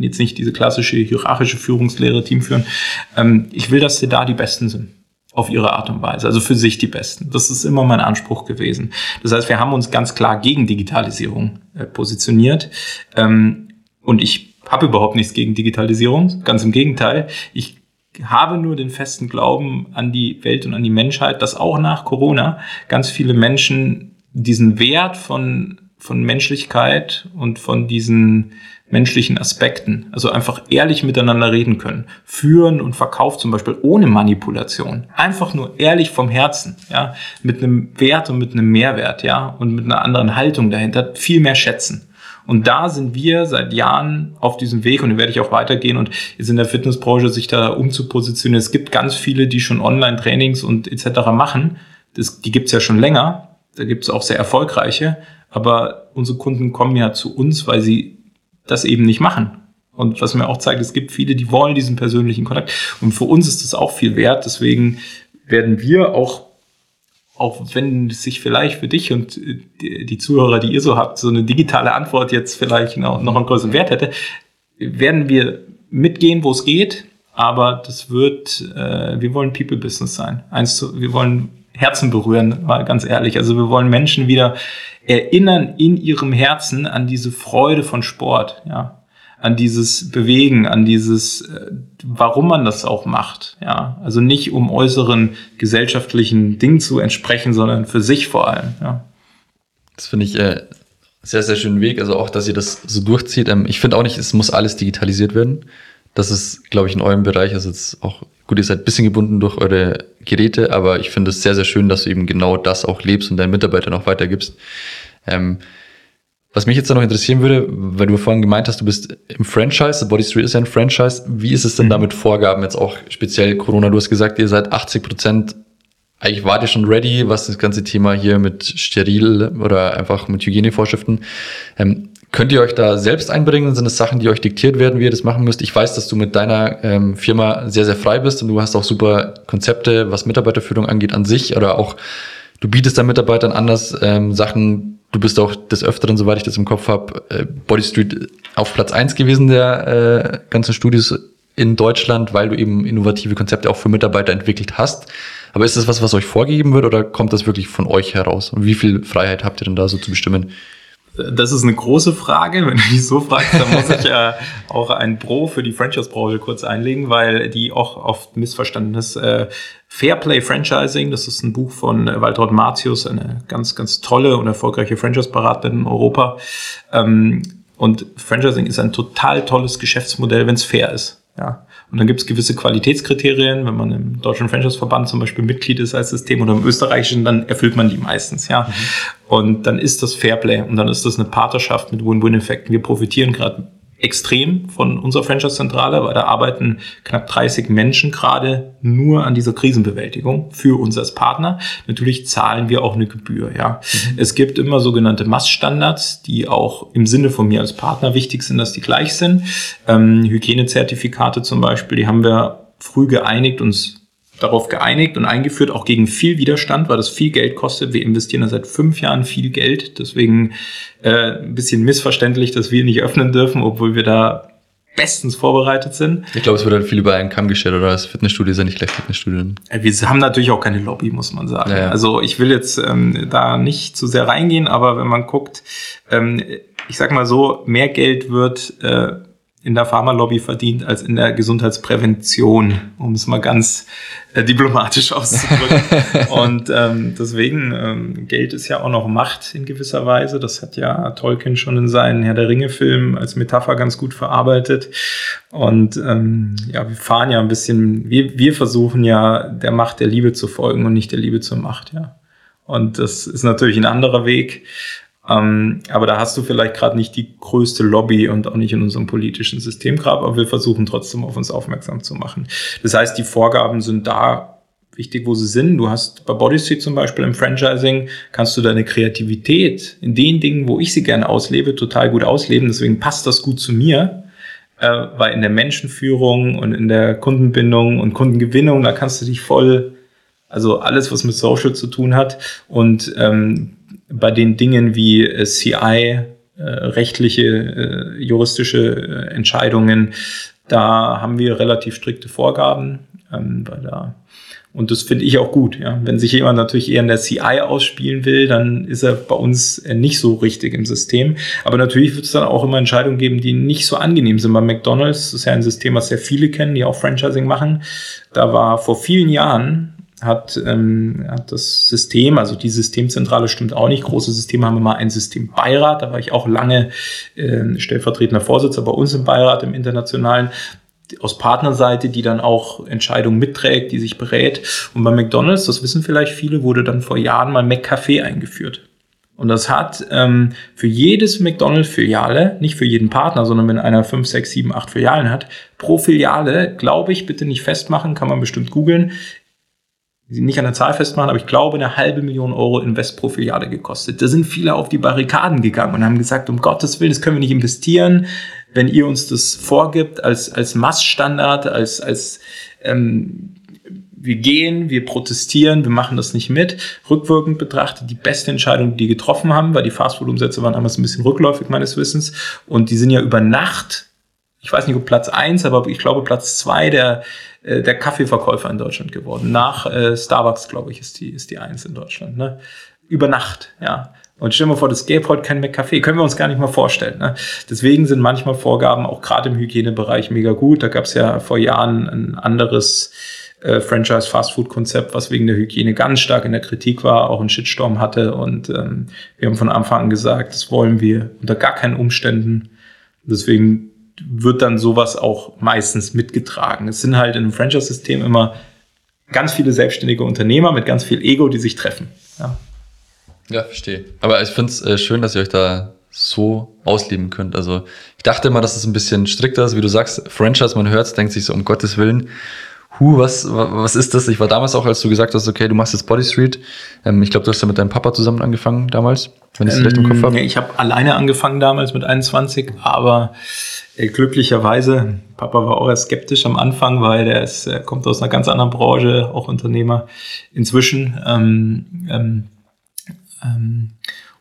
jetzt nicht diese klassische hierarchische Führungslehre, Team führen. Ähm, ich will, dass sie da die Besten sind auf ihre Art und Weise, also für sich die Besten. Das ist immer mein Anspruch gewesen. Das heißt, wir haben uns ganz klar gegen Digitalisierung äh, positioniert. Ähm, und ich habe überhaupt nichts gegen Digitalisierung, ganz im Gegenteil. Ich habe nur den festen Glauben an die Welt und an die Menschheit, dass auch nach Corona ganz viele Menschen diesen Wert von, von Menschlichkeit und von diesen menschlichen Aspekten, also einfach ehrlich miteinander reden können. Führen und Verkauf zum Beispiel ohne Manipulation. Einfach nur ehrlich vom Herzen, ja, mit einem Wert und mit einem Mehrwert, ja, und mit einer anderen Haltung dahinter viel mehr schätzen. Und da sind wir seit Jahren auf diesem Weg und den werde ich auch weitergehen und jetzt in der Fitnessbranche sich da umzupositionieren. Es gibt ganz viele, die schon Online-Trainings und etc. machen. Das, die gibt's ja schon länger. Da gibt's auch sehr erfolgreiche. Aber unsere Kunden kommen ja zu uns, weil sie das eben nicht machen. Und was mir auch zeigt, es gibt viele, die wollen diesen persönlichen Kontakt. Und für uns ist das auch viel wert. Deswegen werden wir auch auch wenn sich vielleicht für dich und äh, die Zuhörer, die ihr so habt, so eine digitale Antwort jetzt vielleicht noch, einen größeren Wert hätte, werden wir mitgehen, wo es geht. Aber das wird, äh, wir wollen People-Business sein. Eins zu, wir wollen Herzen berühren, mal ganz ehrlich. Also wir wollen Menschen wieder erinnern in ihrem Herzen an diese Freude von Sport. Ja, an dieses Bewegen, an dieses, äh, warum man das auch macht. Ja, also nicht um äußeren gesellschaftlichen Dingen zu entsprechen, sondern für sich vor allem. Ja. Das finde ich äh, sehr, sehr schönen Weg. Also auch, dass ihr das so durchzieht. Ähm, ich finde auch nicht, es muss alles digitalisiert werden. Das ist, glaube ich, in eurem Bereich ist jetzt auch gut. Ihr seid ein bisschen gebunden durch eure Geräte, aber ich finde es sehr, sehr schön, dass du eben genau das auch lebst und deinen Mitarbeitern auch weitergibst. Ähm, was mich jetzt noch interessieren würde, weil du vorhin gemeint hast, du bist im Franchise, The Body Street ist ja ein Franchise. Wie ist es denn mhm. da mit Vorgaben jetzt auch speziell Corona? Du hast gesagt, ihr seid 80 Prozent, eigentlich wart ihr schon ready, was das ganze Thema hier mit steril oder einfach mit Hygienevorschriften. Ähm, könnt ihr euch da selbst einbringen? Sind es Sachen, die euch diktiert werden, wie ihr das machen müsst? Ich weiß, dass du mit deiner ähm, Firma sehr, sehr frei bist und du hast auch super Konzepte, was Mitarbeiterführung angeht an sich oder auch du bietest deinen Mitarbeitern anders ähm, Sachen Du bist auch des Öfteren, soweit ich das im Kopf habe, äh, Body Street auf Platz eins gewesen der äh, ganzen Studios in Deutschland, weil du eben innovative Konzepte auch für Mitarbeiter entwickelt hast. Aber ist das was, was euch vorgegeben wird oder kommt das wirklich von euch heraus? Und wie viel Freiheit habt ihr denn da so zu bestimmen? Das ist eine große Frage. Wenn du dich so fragst, dann muss ich äh, auch ein Pro für die Franchise-Branche kurz einlegen, weil die auch oft missverstanden ist. Äh, Fairplay Franchising, das ist ein Buch von Waltraud Martius, eine ganz, ganz tolle und erfolgreiche Franchise-Beraterin in Europa. Ähm, Und Franchising ist ein total tolles Geschäftsmodell, wenn es fair ist. Ja. Und dann gibt es gewisse Qualitätskriterien. Wenn man im Deutschen Franchise-Verband zum Beispiel Mitglied ist als System oder im österreichischen, dann erfüllt man die meistens, ja. Mhm. Und dann ist das Fairplay und dann ist das eine Partnerschaft mit Win-Win-Effekten. Wir profitieren gerade extrem von unserer Franchise-Zentrale, weil da arbeiten knapp 30 Menschen gerade nur an dieser Krisenbewältigung für uns als Partner. Natürlich zahlen wir auch eine Gebühr, ja. Mhm. Es gibt immer sogenannte Massstandards, die auch im Sinne von mir als Partner wichtig sind, dass die gleich sind. Ähm, Hygienezertifikate zum Beispiel, die haben wir früh geeinigt, uns darauf geeinigt und eingeführt, auch gegen viel Widerstand, weil das viel Geld kostet. Wir investieren da seit fünf Jahren viel Geld. Deswegen äh, ein bisschen missverständlich, dass wir nicht öffnen dürfen, obwohl wir da bestens vorbereitet sind. Ich glaube, es wird halt viel über einen Kamm gestellt, oder? Das Fitnessstudio ist ja nicht gleich Fitnessstudio. Äh, wir haben natürlich auch keine Lobby, muss man sagen. Ja, ja. Also ich will jetzt ähm, da nicht zu sehr reingehen, aber wenn man guckt, ähm, ich sag mal so, mehr Geld wird äh, in der Pharmalobby verdient als in der Gesundheitsprävention, um es mal ganz äh, diplomatisch (laughs) auszudrücken. und ähm, deswegen, ähm, Geld ist ja auch noch Macht in gewisser Weise. Das hat ja Tolkien schon in seinen Herr der Ringe-Filmen als Metapher ganz gut verarbeitet. Und ähm, ja, wir fahren ja ein bisschen, wir, wir versuchen ja der Macht der Liebe zu folgen und nicht der Liebe zur Macht, ja. Und das ist natürlich ein anderer Weg. Ähm, aber da hast du vielleicht gerade nicht die größte Lobby und auch nicht in unserem politischen System gerade, aber wir versuchen trotzdem auf uns aufmerksam zu machen. Das heißt, die Vorgaben sind da wichtig, wo sie sind. Du hast bei Bodysuit zum Beispiel im Franchising, kannst du deine Kreativität in den Dingen, wo ich sie gerne auslebe, total gut ausleben. Deswegen passt das gut zu mir, äh, weil in der Menschenführung und in der Kundenbindung und Kundengewinnung, da kannst du dich voll, also alles, was mit Social zu tun hat und ähm, bei den Dingen wie äh, CI, äh, rechtliche, äh, juristische äh, Entscheidungen, da haben wir relativ strikte Vorgaben, ähm, weil da und das finde ich auch gut. Ja. Wenn sich jemand natürlich eher in der CI ausspielen will, dann ist er bei uns äh, nicht so richtig im System. Aber natürlich wird es dann auch immer Entscheidungen geben, die nicht so angenehm sind. Bei McDonald's das ist ja ein System, was sehr viele kennen, die auch Franchising machen. Da war vor vielen Jahren hat, ähm, hat das System, also die Systemzentrale stimmt auch nicht. Große Systeme haben immer ein Systembeirat. Da war ich auch lange äh, stellvertretender Vorsitzender bei uns im Beirat im Internationalen aus Partnerseite, die dann auch Entscheidungen mitträgt, die sich berät. Und bei McDonald's, das wissen vielleicht viele, wurde dann vor Jahren mal McCafé eingeführt. Und das hat ähm, für jedes McDonald's-Filiale, nicht für jeden Partner, sondern wenn einer 5, 6, 7, 8 Filialen hat, pro Filiale, glaube ich, bitte nicht festmachen, kann man bestimmt googeln, nicht an der Zahl festmachen, aber ich glaube, eine halbe Million Euro Invest pro Filiale gekostet. Da sind viele auf die Barrikaden gegangen und haben gesagt, um Gottes Willen, das können wir nicht investieren, wenn ihr uns das vorgibt als, als Massstandard, als, als ähm, wir gehen, wir protestieren, wir machen das nicht mit. Rückwirkend betrachtet die beste Entscheidung, die die getroffen haben, weil die Fastfood-Umsätze waren damals ein bisschen rückläufig meines Wissens und die sind ja über Nacht, ich weiß nicht, ob Platz eins, aber ich glaube Platz zwei der äh, der Kaffeeverkäufer in Deutschland geworden. Nach äh, Starbucks, glaube ich, ist die, ist die eins in Deutschland. Ne? Über Nacht, ja. Und stell dir mal vor, das gäbe heute kein McCafé. Können wir uns gar nicht mal vorstellen. Ne? Deswegen sind manchmal Vorgaben auch gerade im Hygienebereich mega gut. Da gab es ja vor Jahren ein anderes äh, Franchise-Fastfood-Konzept, was wegen der Hygiene ganz stark in der Kritik war, auch einen Shitstorm hatte. Und ähm, wir haben von Anfang an gesagt, das wollen wir unter gar keinen Umständen. Deswegen wird dann sowas auch meistens mitgetragen. Es sind halt in einem Franchise-System immer ganz viele selbstständige Unternehmer mit ganz viel Ego, die sich treffen. Ja, ja verstehe. Aber ich finde es äh, schön, dass ihr euch da so ausleben könnt. Also ich dachte immer, dass es ein bisschen strikter ist, wie du sagst, Franchise, man hört es, denkt sich so, um Gottes Willen, hu, was, was ist das? Ich war damals auch, als du gesagt hast, okay, du machst jetzt Body Street. Ähm, ich glaube, du hast ja mit deinem Papa zusammen angefangen damals, wenn ich es ähm, recht im Kopf habe. Ich habe alleine angefangen damals mit 21, aber äh, glücklicherweise, Papa war auch erst skeptisch am Anfang, weil der ist, er kommt aus einer ganz anderen Branche, auch Unternehmer inzwischen. Ähm, ähm, ähm,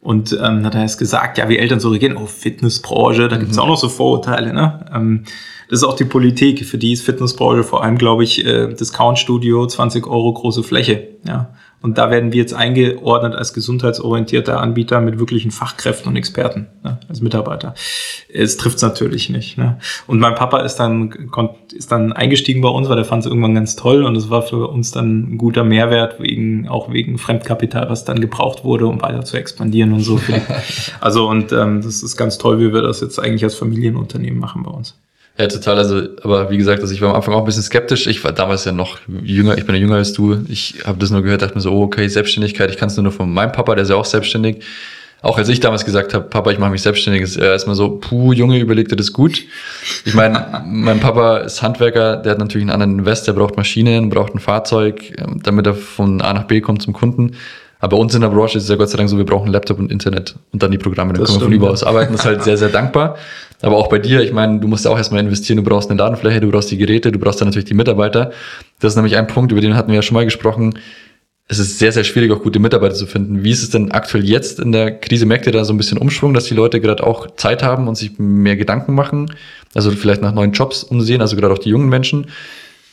und ähm, hat er erst gesagt, ja, wie Eltern so regieren, oh, Fitnessbranche, da gibt es mhm. auch noch so Vorurteile. Ne? Ähm, das ist auch die Politik, für die ist Fitnessbranche vor allem, glaube ich, äh, Discount-Studio, 20 Euro große Fläche. Ja? Und da werden wir jetzt eingeordnet als gesundheitsorientierter Anbieter mit wirklichen Fachkräften und Experten ne, als Mitarbeiter. Es trifft es natürlich nicht. Ne? Und mein Papa ist dann, ist dann eingestiegen bei uns, weil der fand es irgendwann ganz toll und es war für uns dann ein guter Mehrwert, wegen, auch wegen Fremdkapital, was dann gebraucht wurde, um weiter zu expandieren und so. (laughs) also und ähm, das ist ganz toll, wie wir das jetzt eigentlich als Familienunternehmen machen bei uns. Ja, total. Also, aber wie gesagt, also ich war am Anfang auch ein bisschen skeptisch. Ich war damals ja noch jünger, ich bin ja jünger als du. Ich habe das nur gehört, dachte mir so, oh, okay, Selbstständigkeit, ich kann es nur von meinem Papa, der ist ja auch selbstständig. Auch als ich damals gesagt habe, Papa, ich mache mich selbstständig, ist er erstmal so, puh, Junge, überleg dir das gut. Ich meine, mein Papa ist Handwerker, der hat natürlich einen anderen Invest, der braucht Maschinen, braucht ein Fahrzeug, ähm, damit er von A nach B kommt zum Kunden. Aber bei uns in der Branche ist es ja Gott sei Dank so, wir brauchen Laptop und Internet und dann die Programme, dann das können wir von überall aus arbeiten. Das ist halt sehr, sehr dankbar. Aber auch bei dir, ich meine, du musst ja auch erstmal investieren, du brauchst eine Datenfläche, du brauchst die Geräte, du brauchst dann natürlich die Mitarbeiter. Das ist nämlich ein Punkt, über den hatten wir ja schon mal gesprochen. Es ist sehr, sehr schwierig, auch gute Mitarbeiter zu finden. Wie ist es denn aktuell jetzt in der Krise? Merkt ihr da so ein bisschen Umschwung, dass die Leute gerade auch Zeit haben und sich mehr Gedanken machen? Also vielleicht nach neuen Jobs umsehen, also gerade auch die jungen Menschen.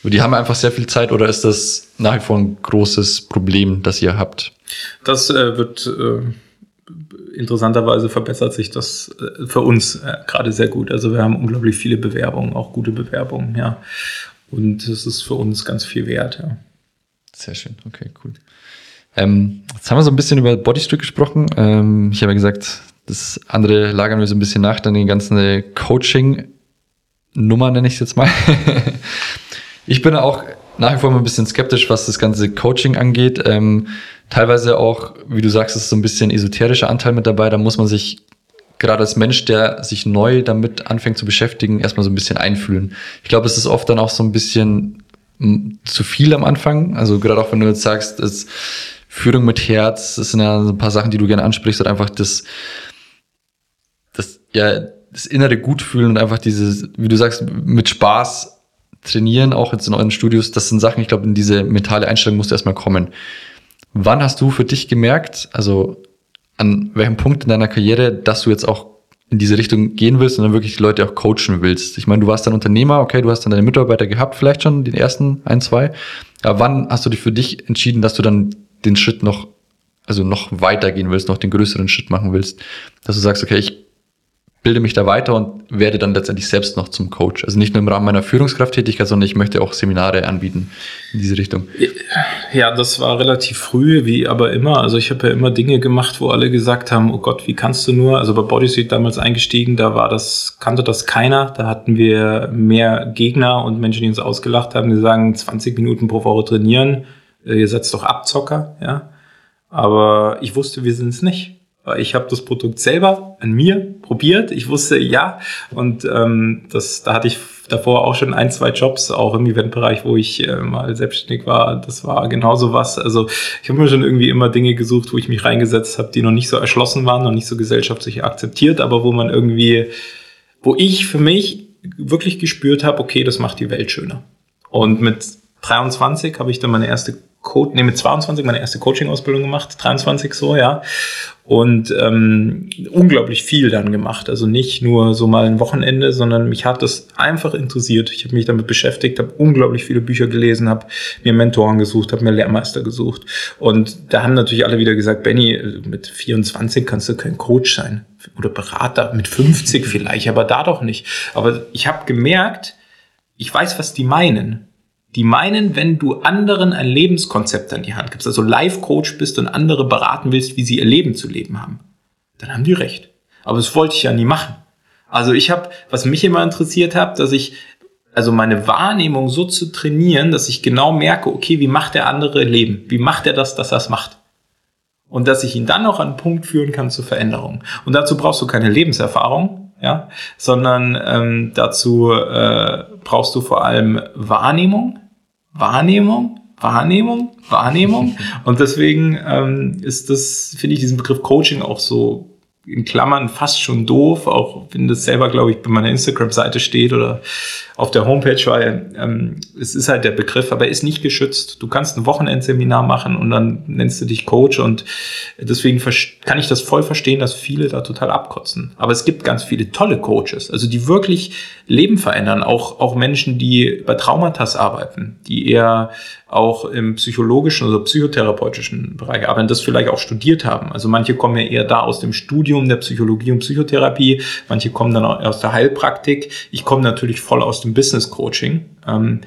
Die haben einfach sehr viel Zeit oder ist das nach wie vor ein großes Problem, das ihr habt? Das äh, wird äh, interessanterweise verbessert sich das äh, für uns äh, gerade sehr gut. Also wir haben unglaublich viele Bewerbungen, auch gute Bewerbungen, ja. Und es ist für uns ganz viel wert, ja. Sehr schön, okay, cool. Ähm, jetzt haben wir so ein bisschen über Bodystreak gesprochen. Ähm, ich habe ja gesagt, das andere lagern wir so ein bisschen nach, dann die ganze Coaching-Nummer nenne ich es jetzt mal. (laughs) ich bin auch nach wie vor mal ein bisschen skeptisch, was das ganze Coaching angeht. Ähm, teilweise auch, wie du sagst, ist so ein bisschen esoterischer Anteil mit dabei. Da muss man sich gerade als Mensch, der sich neu damit anfängt zu beschäftigen, erstmal so ein bisschen einfühlen. Ich glaube, es ist oft dann auch so ein bisschen zu viel am Anfang. Also gerade auch wenn du jetzt sagst, es Führung mit Herz, das sind ja ein paar Sachen, die du gerne ansprichst, und einfach das, das, ja, das innere Gutfühlen und einfach dieses, wie du sagst, mit Spaß trainieren, auch jetzt in euren Studios, das sind Sachen, ich glaube, in diese mentale Einstellung musst du erstmal kommen. Wann hast du für dich gemerkt, also an welchem Punkt in deiner Karriere, dass du jetzt auch in diese Richtung gehen willst und dann wirklich die Leute auch coachen willst? Ich meine, du warst dann Unternehmer, okay, du hast dann deine Mitarbeiter gehabt, vielleicht schon den ersten ein, zwei. Aber wann hast du dich für dich entschieden, dass du dann den Schritt noch, also noch weiter gehen willst, noch den größeren Schritt machen willst, dass du sagst, okay, ich bilde mich da weiter und werde dann letztendlich selbst noch zum Coach. Also nicht nur im Rahmen meiner Führungskrafttätigkeit, sondern ich möchte auch Seminare anbieten in diese Richtung. Ja, das war relativ früh, wie aber immer. Also ich habe ja immer Dinge gemacht, wo alle gesagt haben, oh Gott, wie kannst du nur? Also bei Bodysuit damals eingestiegen, da war das, kannte das keiner. Da hatten wir mehr Gegner und Menschen, die uns ausgelacht haben, die sagen, 20 Minuten pro Woche trainieren, äh, ihr setzt doch Abzocker, ja. Aber ich wusste, wir sind es nicht ich habe das Produkt selber an mir probiert. Ich wusste ja. Und ähm, das, da hatte ich davor auch schon ein, zwei Jobs, auch im Eventbereich, wo ich äh, mal selbstständig war. Das war genauso was. Also ich habe mir schon irgendwie immer Dinge gesucht, wo ich mich reingesetzt habe, die noch nicht so erschlossen waren, noch nicht so gesellschaftlich akzeptiert, aber wo man irgendwie, wo ich für mich wirklich gespürt habe, okay, das macht die Welt schöner. Und mit 23 habe ich dann meine erste Code, nee, mit 22 meine erste Coaching-Ausbildung gemacht, 23 so, ja. Und ähm, unglaublich viel dann gemacht. Also nicht nur so mal ein Wochenende, sondern mich hat das einfach interessiert. Ich habe mich damit beschäftigt, habe unglaublich viele Bücher gelesen, habe mir Mentoren gesucht, habe mir Lehrmeister gesucht. Und da haben natürlich alle wieder gesagt, Benny, mit 24 kannst du kein Coach sein oder Berater, mit 50 vielleicht, aber da doch nicht. Aber ich habe gemerkt, ich weiß, was die meinen die meinen, wenn du anderen ein Lebenskonzept an die Hand gibst, also Life-Coach bist und andere beraten willst, wie sie ihr Leben zu leben haben, dann haben die recht. Aber das wollte ich ja nie machen. Also ich habe, was mich immer interessiert hat, dass ich also meine Wahrnehmung so zu trainieren, dass ich genau merke, okay, wie macht der andere Leben? Wie macht er das, dass er es macht? Und dass ich ihn dann auch an einen Punkt führen kann zur Veränderung. Und dazu brauchst du keine Lebenserfahrung, ja, sondern ähm, dazu äh, brauchst du vor allem Wahrnehmung, Wahrnehmung, Wahrnehmung, Wahrnehmung. (laughs) Und deswegen ähm, ist das, finde ich, diesen Begriff Coaching auch so in Klammern fast schon doof, auch wenn das selber, glaube ich, bei meiner Instagram-Seite steht oder auf der Homepage, weil ähm, es ist halt der Begriff, aber er ist nicht geschützt. Du kannst ein Wochenendseminar machen und dann nennst du dich Coach und deswegen kann ich das voll verstehen, dass viele da total abkotzen. Aber es gibt ganz viele tolle Coaches, also die wirklich Leben verändern, auch, auch Menschen, die bei Traumatas arbeiten, die eher auch im psychologischen oder psychotherapeutischen Bereich arbeiten, das vielleicht auch studiert haben. Also manche kommen ja eher da aus dem Studium der Psychologie und Psychotherapie, manche kommen dann auch aus der Heilpraktik. Ich komme natürlich voll aus dem Business Coaching. Ähm,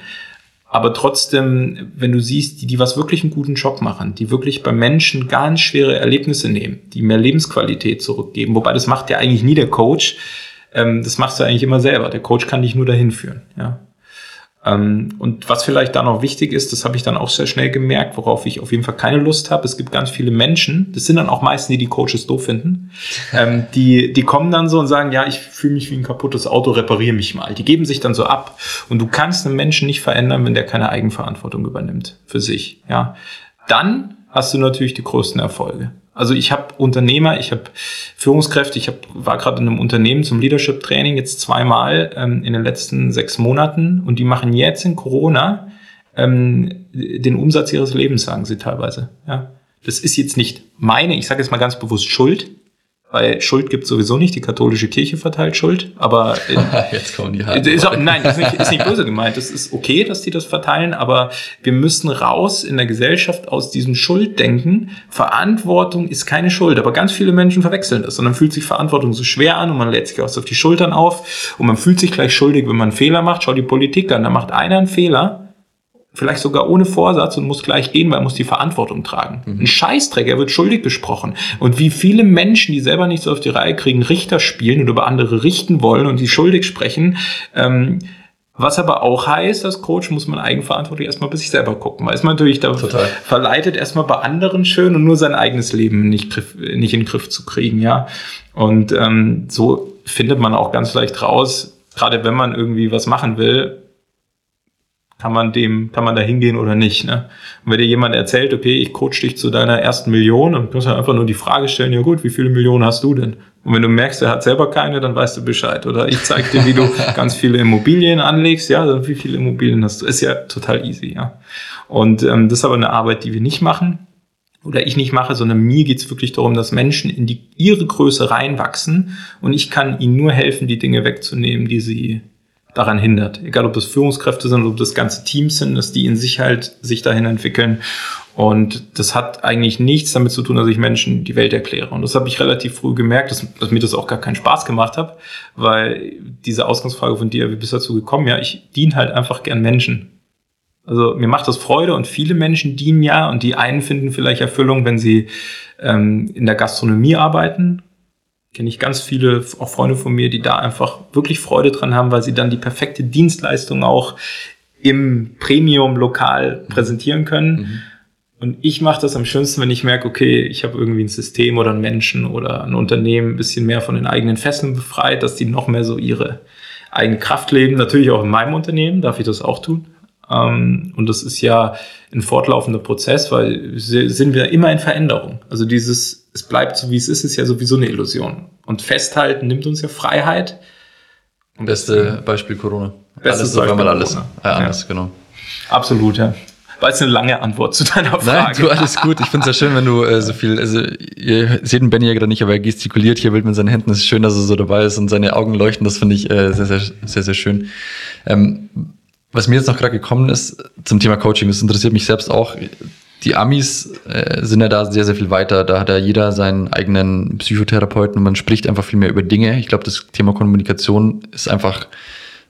aber trotzdem, wenn du siehst, die, die was wirklich einen guten Job machen, die wirklich bei Menschen ganz schwere Erlebnisse nehmen, die mehr Lebensqualität zurückgeben, wobei das macht ja eigentlich nie der Coach, ähm, das machst du eigentlich immer selber. Der Coach kann dich nur dahin führen. Ja. Ähm, und was vielleicht da noch wichtig ist, das habe ich dann auch sehr schnell gemerkt, worauf ich auf jeden Fall keine Lust habe. Es gibt ganz viele Menschen, das sind dann auch meistens die, die Coaches doof finden, (laughs) ähm, die, die kommen dann so und sagen, ja, ich fühle mich wie ein kaputtes Auto, repariere mich mal. Die geben sich dann so ab. Und du kannst einen Menschen nicht verändern, wenn der keine Eigenverantwortung übernimmt für sich. Ja. Dann hast du natürlich die größten Erfolge. Also ich habe Unternehmer, ich habe Führungskräfte, ich hab, war gerade in einem Unternehmen zum Leadership-Training jetzt zweimal ähm, in den letzten sechs Monaten und die machen jetzt in Corona ähm, den Umsatz ihres Lebens, sagen sie teilweise. Ja. Das ist jetzt nicht meine, ich sage jetzt mal ganz bewusst Schuld, weil Schuld gibt sowieso nicht, die katholische Kirche verteilt Schuld, aber (laughs) jetzt kommen die halt. Ist auch, nein, ist nicht, ist nicht böse gemeint. Es ist okay, dass die das verteilen, aber wir müssen raus in der Gesellschaft aus diesem Schulddenken. Verantwortung ist keine Schuld, aber ganz viele Menschen verwechseln das und dann fühlt sich Verantwortung so schwer an und man lädt sich auch auf die Schultern auf und man fühlt sich gleich schuldig, wenn man einen Fehler macht. Schau die Politik an, da macht einer einen Fehler vielleicht sogar ohne Vorsatz und muss gleich gehen, weil er muss die Verantwortung tragen. Mhm. Ein Scheißdreck, er wird schuldig besprochen. Und wie viele Menschen, die selber nichts auf die Reihe kriegen, Richter spielen und über andere richten wollen und die schuldig sprechen, ähm, was aber auch heißt, als Coach muss man eigenverantwortlich erstmal bei sich selber gucken. Weil ist man natürlich da Total. verleitet, erstmal bei anderen schön und nur sein eigenes Leben nicht, nicht in den Griff zu kriegen, ja. Und ähm, so findet man auch ganz leicht raus, gerade wenn man irgendwie was machen will, kann man dem, kann man da hingehen oder nicht. Ne? Und wenn dir jemand erzählt, okay, ich coach dich zu deiner ersten Million, dann kannst du einfach nur die Frage stellen, ja gut, wie viele Millionen hast du denn? Und wenn du merkst, er hat selber keine, dann weißt du Bescheid. Oder ich zeige dir, wie du (laughs) ganz viele Immobilien anlegst, ja, dann wie viele Immobilien hast du? Ist ja total easy, ja. Und ähm, das ist aber eine Arbeit, die wir nicht machen oder ich nicht mache, sondern mir geht's wirklich darum, dass Menschen in die, ihre Größe reinwachsen und ich kann ihnen nur helfen, die Dinge wegzunehmen, die sie daran hindert. Egal, ob das Führungskräfte sind, ob das ganze Teams sind, dass die in sich halt sich dahin entwickeln. Und das hat eigentlich nichts damit zu tun, dass ich Menschen die Welt erkläre. Und das habe ich relativ früh gemerkt, dass, dass mir das auch gar keinen Spaß gemacht hat, weil diese Ausgangsfrage von dir, wie bist du dazu gekommen? Ja, ich diene halt einfach gern Menschen. Also mir macht das Freude und viele Menschen dienen ja und die einen finden vielleicht Erfüllung, wenn sie ähm, in der Gastronomie arbeiten kenne ich ganz viele, auch Freunde von mir, die da einfach wirklich Freude dran haben, weil sie dann die perfekte Dienstleistung auch im Premium-Lokal präsentieren können. Mhm. Und ich mache das am schönsten, wenn ich merke, okay, ich habe irgendwie ein System oder einen Menschen oder ein Unternehmen ein bisschen mehr von den eigenen Fesseln befreit, dass die noch mehr so ihre eigene Kraft leben. Natürlich auch in meinem Unternehmen darf ich das auch tun. Ähm, und das ist ja ein fortlaufender Prozess, weil sind wir immer in Veränderung. Also dieses, es bleibt so wie es ist, ist ja sowieso eine Illusion. Und festhalten nimmt uns ja Freiheit. Und Beste Beispiel Corona. Bestes alles so, wenn man alles äh, anders, ja. genau. Absolut, ja. War jetzt eine lange Antwort zu deiner Frage. Nein, du, alles gut. Ich finde es ja schön, wenn du äh, so viel, also ihr seht den Benny ja gerade nicht, aber er gestikuliert hier wild mit seinen Händen. Es ist schön, dass er so dabei ist und seine Augen leuchten. Das finde ich äh, sehr, sehr, sehr, sehr schön. Ähm, was mir jetzt noch gerade gekommen ist zum Thema Coaching, das interessiert mich selbst auch. Die Amis äh, sind ja da sehr, sehr viel weiter. Da hat ja jeder seinen eigenen Psychotherapeuten und man spricht einfach viel mehr über Dinge. Ich glaube, das Thema Kommunikation ist einfach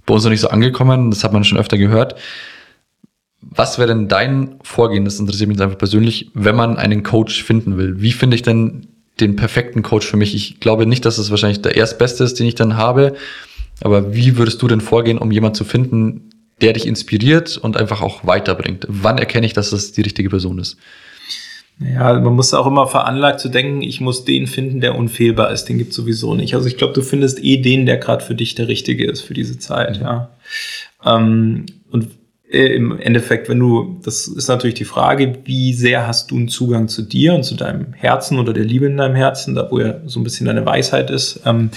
bei uns noch nicht so angekommen. Das hat man schon öfter gehört. Was wäre denn dein Vorgehen? Das interessiert mich jetzt einfach persönlich, wenn man einen Coach finden will. Wie finde ich denn den perfekten Coach für mich? Ich glaube nicht, dass es wahrscheinlich der erstbeste ist, den ich dann habe. Aber wie würdest du denn vorgehen, um jemanden zu finden, der dich inspiriert und einfach auch weiterbringt? Wann erkenne ich, dass das die richtige Person ist? Ja, man muss auch immer veranlagt zu denken, ich muss den finden, der unfehlbar ist. Den gibt sowieso nicht. Also ich glaube, du findest eh den, der gerade für dich der richtige ist für diese Zeit. Mhm. Ja. Ähm, und äh, im Endeffekt, wenn du, das ist natürlich die Frage, wie sehr hast du einen Zugang zu dir und zu deinem Herzen oder der Liebe in deinem Herzen, da wo ja so ein bisschen deine Weisheit ist. Ähm,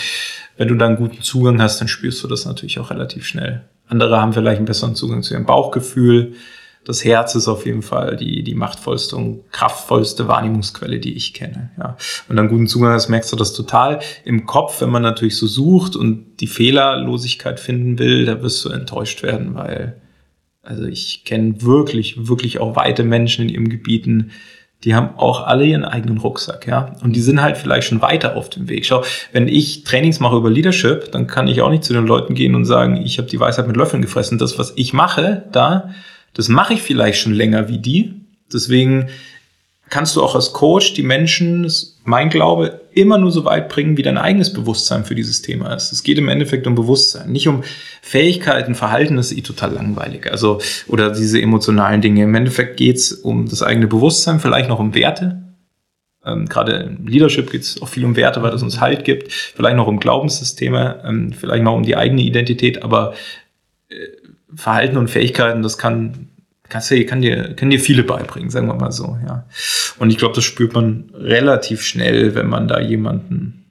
wenn du da einen guten Zugang hast, dann spürst du das natürlich auch relativ schnell. Andere haben vielleicht einen besseren Zugang zu ihrem Bauchgefühl. Das Herz ist auf jeden Fall die, die machtvollste und kraftvollste Wahrnehmungsquelle, die ich kenne. Ja. Und dann guten Zugang hast, merkst du das total. Im Kopf, wenn man natürlich so sucht und die Fehlerlosigkeit finden will, da wirst du enttäuscht werden, weil Also ich kenne wirklich, wirklich auch weite Menschen in ihren Gebieten, die haben auch alle ihren eigenen Rucksack, ja. Und die sind halt vielleicht schon weiter auf dem Weg. Schau, wenn ich Trainings mache über Leadership, dann kann ich auch nicht zu den Leuten gehen und sagen, ich habe die Weisheit mit Löffeln gefressen. Das, was ich mache da, das mache ich vielleicht schon länger wie die. Deswegen kannst du auch als Coach die Menschen, mein Glaube, immer nur so weit bringen, wie dein eigenes Bewusstsein für dieses Thema ist. Es geht im Endeffekt um Bewusstsein, nicht um Fähigkeiten, Verhalten, das ist eh total langweilig. Also, oder diese emotionalen Dinge. Im Endeffekt geht es um das eigene Bewusstsein, vielleicht noch um Werte. Ähm, Gerade im Leadership geht es auch viel um Werte, weil das uns Halt gibt. Vielleicht noch um Glaubenssysteme, ähm, vielleicht noch um die eigene Identität, aber äh, Verhalten und Fähigkeiten, das kann kannst dir, kann dir viele beibringen, sagen wir mal so, ja. Und ich glaube, das spürt man relativ schnell, wenn man da jemanden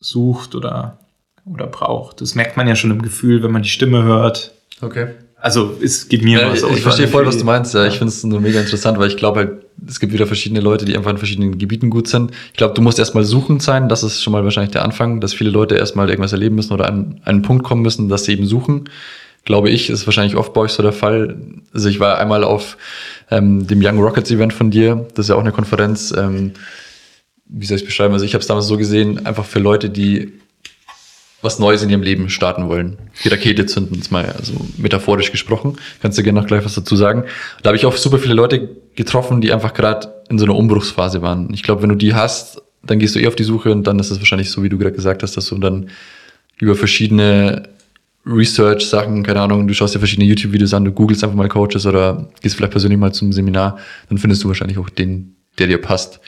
sucht oder, oder braucht. Das merkt man ja schon im Gefühl, wenn man die Stimme hört. Okay. Also es geht mir ja, so. Ich verstehe voll, was du meinst. Ja. Ich finde es nur mega interessant, weil ich glaube halt, es gibt wieder verschiedene Leute, die einfach in verschiedenen Gebieten gut sind. Ich glaube, du musst erstmal suchend sein. Das ist schon mal wahrscheinlich der Anfang, dass viele Leute erstmal irgendwas erleben müssen oder an einen Punkt kommen müssen, dass sie eben suchen glaube ich, ist wahrscheinlich oft bei euch so der Fall. Also ich war einmal auf ähm, dem Young Rockets Event von dir, das ist ja auch eine Konferenz. Ähm, wie soll ich es beschreiben? Also ich habe es damals so gesehen, einfach für Leute, die was Neues in ihrem Leben starten wollen. Die Rakete zünden, ist mal also metaphorisch gesprochen. Kannst du gerne noch gleich was dazu sagen. Da habe ich auch super viele Leute getroffen, die einfach gerade in so einer Umbruchsphase waren. Ich glaube, wenn du die hast, dann gehst du eh auf die Suche und dann ist es wahrscheinlich so, wie du gerade gesagt hast, dass du dann über verschiedene Research-Sachen, keine Ahnung, du schaust dir verschiedene YouTube-Videos an, du googelst einfach mal Coaches oder gehst vielleicht persönlich mal zum Seminar, dann findest du wahrscheinlich auch den, der dir passt.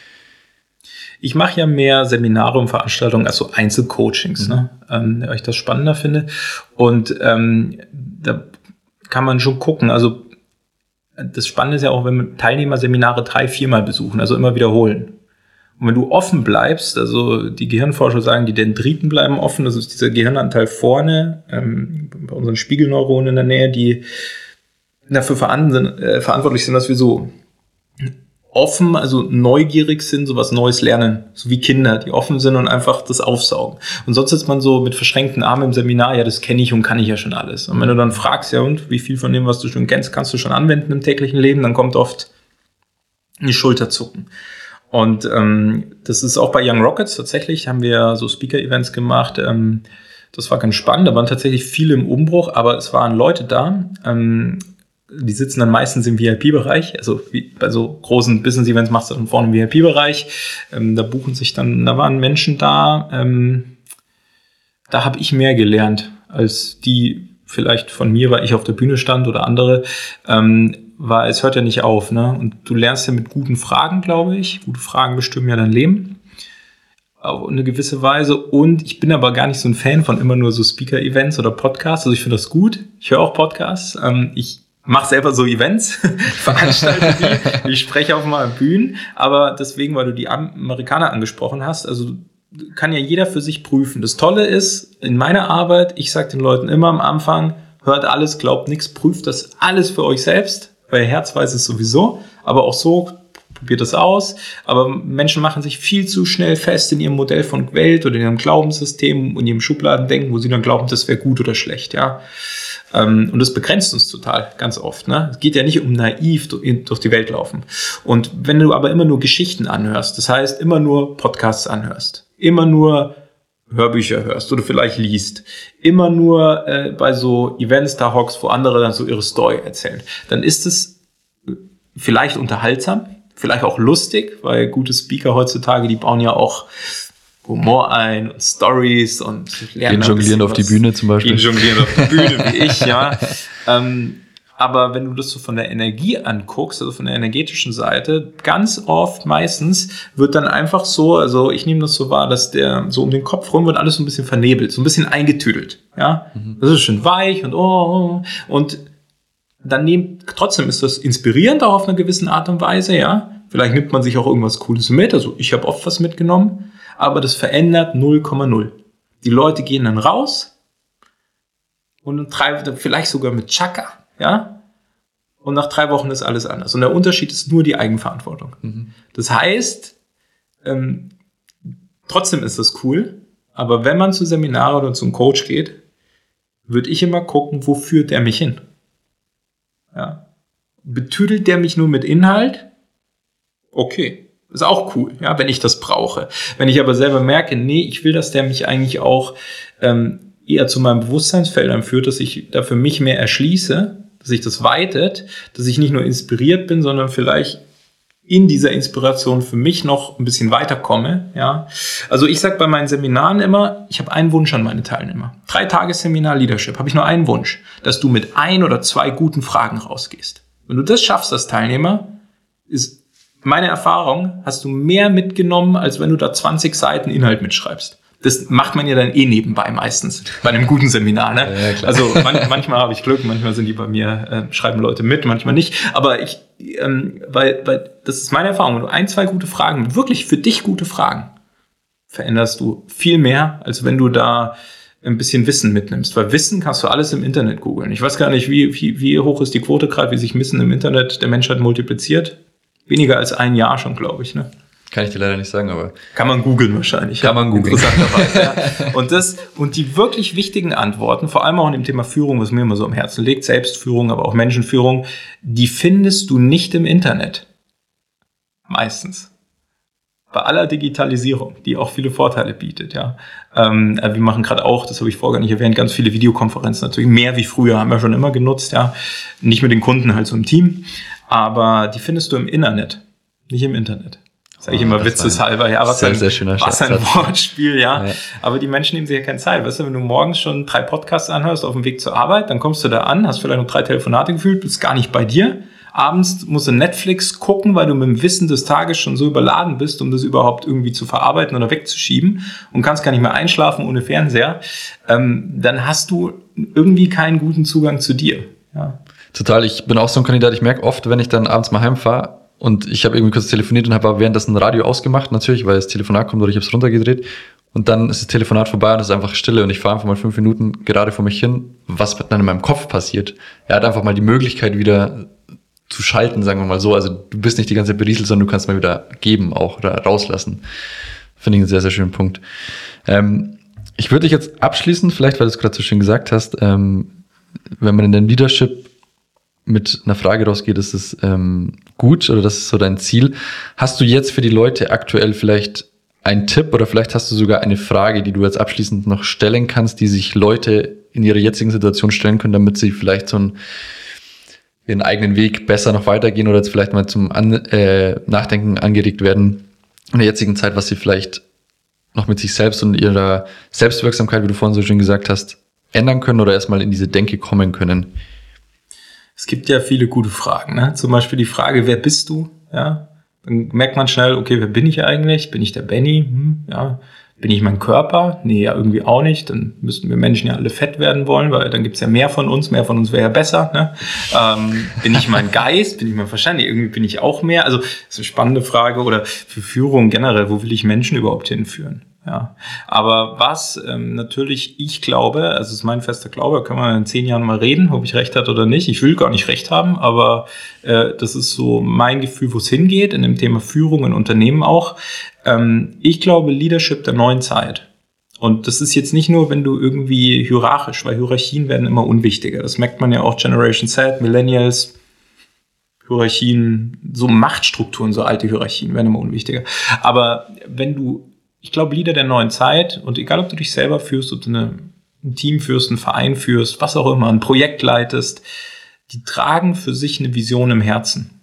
Ich mache ja mehr Seminare und Veranstaltungen als so Einzelcoachings, mhm. ne? ähm, weil ich das spannender finde. Und ähm, da kann man schon gucken. Also das Spannende ist ja auch, wenn Teilnehmer Seminare drei, viermal besuchen, also immer wiederholen. Und wenn du offen bleibst, also die Gehirnforscher sagen, die Dendriten bleiben offen, das ist dieser Gehirnanteil vorne, ähm, bei unseren Spiegelneuronen in der Nähe, die dafür äh, verantwortlich sind, dass wir so offen, also neugierig sind, so was Neues lernen, so wie Kinder, die offen sind und einfach das aufsaugen. Und sonst sitzt man so mit verschränkten Armen im Seminar, ja, das kenne ich und kann ich ja schon alles. Und wenn du dann fragst, ja, und wie viel von dem, was du schon kennst, kannst du schon anwenden im täglichen Leben, dann kommt oft eine Schulterzucken. Und ähm, das ist auch bei Young Rockets tatsächlich, haben wir so Speaker-Events gemacht. Ähm, das war ganz spannend, da waren tatsächlich viele im Umbruch, aber es waren Leute da, ähm, die sitzen dann meistens im VIP-Bereich, also wie bei so großen Business-Events machst du dann vorne im VIP-Bereich. Ähm, da buchen sich dann, da waren Menschen da, ähm, da habe ich mehr gelernt als die vielleicht von mir, weil ich auf der Bühne stand oder andere. Ähm, weil es hört ja nicht auf, ne? Und du lernst ja mit guten Fragen, glaube ich. Gute Fragen bestimmen ja dein Leben. Auf eine gewisse Weise. Und ich bin aber gar nicht so ein Fan von immer nur so Speaker-Events oder Podcasts. Also ich finde das gut. Ich höre auch Podcasts. Ähm, ich mache selber so Events, (laughs) veranstalte die, ich spreche auf mal Bühnen, aber deswegen, weil du die Amerikaner angesprochen hast, also kann ja jeder für sich prüfen. Das Tolle ist, in meiner Arbeit, ich sage den Leuten immer am Anfang, hört alles, glaubt nichts, prüft das alles für euch selbst bei Herz weiß es sowieso, aber auch so probiert es aus. Aber Menschen machen sich viel zu schnell fest in ihrem Modell von Welt oder in ihrem Glaubenssystem und ihrem Schubladendenken, wo sie dann glauben, das wäre gut oder schlecht, ja. Ähm, und das begrenzt uns total, ganz oft. Ne? Es geht ja nicht um naiv durch die Welt laufen. Und wenn du aber immer nur Geschichten anhörst, das heißt immer nur Podcasts anhörst, immer nur Hörbücher hörst oder vielleicht liest, immer nur äh, bei so Events da hockst, wo andere dann so ihre Story erzählen, dann ist es vielleicht unterhaltsam, vielleicht auch lustig, weil gute Speaker heutzutage, die bauen ja auch Humor ein und Stories und lernen. Gehen jonglieren auf die Bühne zum Beispiel. Gehen jonglieren auf die Bühne, (laughs) wie ich, ja. ähm, aber wenn du das so von der Energie anguckst, also von der energetischen Seite, ganz oft meistens wird dann einfach so, also ich nehme das so wahr, dass der so um den Kopf rum wird alles so ein bisschen vernebelt, so ein bisschen eingetüdelt. Ja, mhm. das ist schön weich und oh, oh, oh. und dann nehmt, trotzdem ist das inspirierend auch auf eine gewisse Art und Weise, ja. Vielleicht nimmt man sich auch irgendwas Cooles mit, also ich habe oft was mitgenommen, aber das verändert 0,0. Die Leute gehen dann raus und treiben vielleicht sogar mit Chaka ja, und nach drei Wochen ist alles anders. Und der Unterschied ist nur die Eigenverantwortung. Mhm. Das heißt, ähm, trotzdem ist das cool, aber wenn man zu Seminare oder zum Coach geht, würde ich immer gucken, wo führt der mich hin? Ja. Betüdelt der mich nur mit Inhalt? Okay. Ist auch cool, ja, wenn ich das brauche. Wenn ich aber selber merke, nee, ich will, dass der mich eigentlich auch ähm, eher zu meinem Bewusstseinsfeldern führt, dass ich da für mich mehr erschließe, dass sich das weitet, dass ich nicht nur inspiriert bin, sondern vielleicht in dieser Inspiration für mich noch ein bisschen weiterkomme. Ja, also ich sage bei meinen Seminaren immer, ich habe einen Wunsch an meine Teilnehmer. Drei Tage Seminar Leadership habe ich nur einen Wunsch, dass du mit ein oder zwei guten Fragen rausgehst. Wenn du das schaffst als Teilnehmer, ist meine Erfahrung, hast du mehr mitgenommen, als wenn du da 20 Seiten Inhalt mitschreibst das macht man ja dann eh nebenbei meistens bei einem guten Seminar. Ne? Ja, also man, manchmal habe ich Glück, manchmal sind die bei mir, äh, schreiben Leute mit, manchmal nicht. Aber ich, ähm, weil, weil das ist meine Erfahrung, wenn du ein, zwei gute Fragen, wirklich für dich gute Fragen, veränderst du viel mehr, als wenn du da ein bisschen Wissen mitnimmst. Weil Wissen kannst du alles im Internet googeln. Ich weiß gar nicht, wie, wie, wie hoch ist die Quote gerade, wie sich Wissen im Internet der Menschheit multipliziert. Weniger als ein Jahr schon, glaube ich. Ne? Kann ich dir leider nicht sagen, aber. Kann man googeln wahrscheinlich. Kann man googeln. ja. Und das, und die wirklich wichtigen Antworten, vor allem auch in dem Thema Führung, was mir immer so am Herzen liegt, Selbstführung, aber auch Menschenführung, die findest du nicht im Internet. Meistens. Bei aller Digitalisierung, die auch viele Vorteile bietet, ja. Ähm, wir machen gerade auch, das habe ich vorher nicht erwähnt, ganz viele Videokonferenzen natürlich, mehr wie früher, haben wir schon immer genutzt, ja. Nicht mit den Kunden, halt so im Team. Aber die findest du im Internet, nicht im Internet. Sag ich oh, immer witzeshalber, ja, was, sehr, ein, sehr schöner was ein Wortspiel, ja. ja. Aber die Menschen nehmen sich ja keine Zeit. Weißt du, wenn du morgens schon drei Podcasts anhörst auf dem Weg zur Arbeit, dann kommst du da an, hast vielleicht noch drei Telefonate gefühlt, bist gar nicht bei dir. Abends musst du Netflix gucken, weil du mit dem Wissen des Tages schon so überladen bist, um das überhaupt irgendwie zu verarbeiten oder wegzuschieben und kannst gar nicht mehr einschlafen ohne Fernseher. Ähm, dann hast du irgendwie keinen guten Zugang zu dir. Ja. Total. Ich bin auch so ein Kandidat. Ich merke oft, wenn ich dann abends mal heimfahre, und ich habe irgendwie kurz telefoniert und habe aber währenddessen ein Radio ausgemacht, natürlich, weil das Telefonat kommt oder ich habe es runtergedreht. Und dann ist das Telefonat vorbei und es ist einfach Stille und ich fahre einfach mal fünf Minuten gerade vor mich hin, was dann in meinem Kopf passiert. Er hat einfach mal die Möglichkeit wieder zu schalten, sagen wir mal so. Also du bist nicht die ganze Zeit berieselt, sondern du kannst mal wieder geben auch oder rauslassen. Finde ich einen sehr, sehr schönen Punkt. Ähm, ich würde dich jetzt abschließen, vielleicht weil du es gerade so schön gesagt hast, ähm, wenn man in den Leadership mit einer Frage rausgeht, ist es ähm, gut oder das ist so dein Ziel. Hast du jetzt für die Leute aktuell vielleicht einen Tipp oder vielleicht hast du sogar eine Frage, die du jetzt abschließend noch stellen kannst, die sich Leute in ihrer jetzigen Situation stellen können, damit sie vielleicht so einen, ihren eigenen Weg besser noch weitergehen oder jetzt vielleicht mal zum An äh, Nachdenken angeregt werden in der jetzigen Zeit, was sie vielleicht noch mit sich selbst und ihrer Selbstwirksamkeit, wie du vorhin so schön gesagt hast, ändern können oder erstmal in diese Denke kommen können. Es gibt ja viele gute Fragen. Ne? Zum Beispiel die Frage, wer bist du? Ja, dann merkt man schnell, okay, wer bin ich eigentlich? Bin ich der Benny? Hm, ja. Bin ich mein Körper? Nee, ja, irgendwie auch nicht. Dann müssten wir Menschen ja alle fett werden wollen, weil dann gibt's ja mehr von uns. Mehr von uns wäre ja besser. Ne? Ähm, bin ich mein Geist? Bin ich mein Verstand? Nee, irgendwie bin ich auch mehr. Also das ist eine spannende Frage. Oder für Führung generell, wo will ich Menschen überhaupt hinführen? Ja, aber was ähm, natürlich ich glaube, also es ist mein fester Glaube, kann man in zehn Jahren mal reden, ob ich recht hat oder nicht. Ich will gar nicht recht haben, aber äh, das ist so mein Gefühl, wo es hingeht, in dem Thema Führung in Unternehmen auch. Ähm, ich glaube Leadership der neuen Zeit. Und das ist jetzt nicht nur, wenn du irgendwie hierarchisch, weil Hierarchien werden immer unwichtiger. Das merkt man ja auch Generation Z, Millennials, Hierarchien, so Machtstrukturen, so alte Hierarchien werden immer unwichtiger. Aber wenn du ich glaube, Lieder der neuen Zeit und egal, ob du dich selber führst oder eine, ein Team führst, einen Verein führst, was auch immer, ein Projekt leitest, die tragen für sich eine Vision im Herzen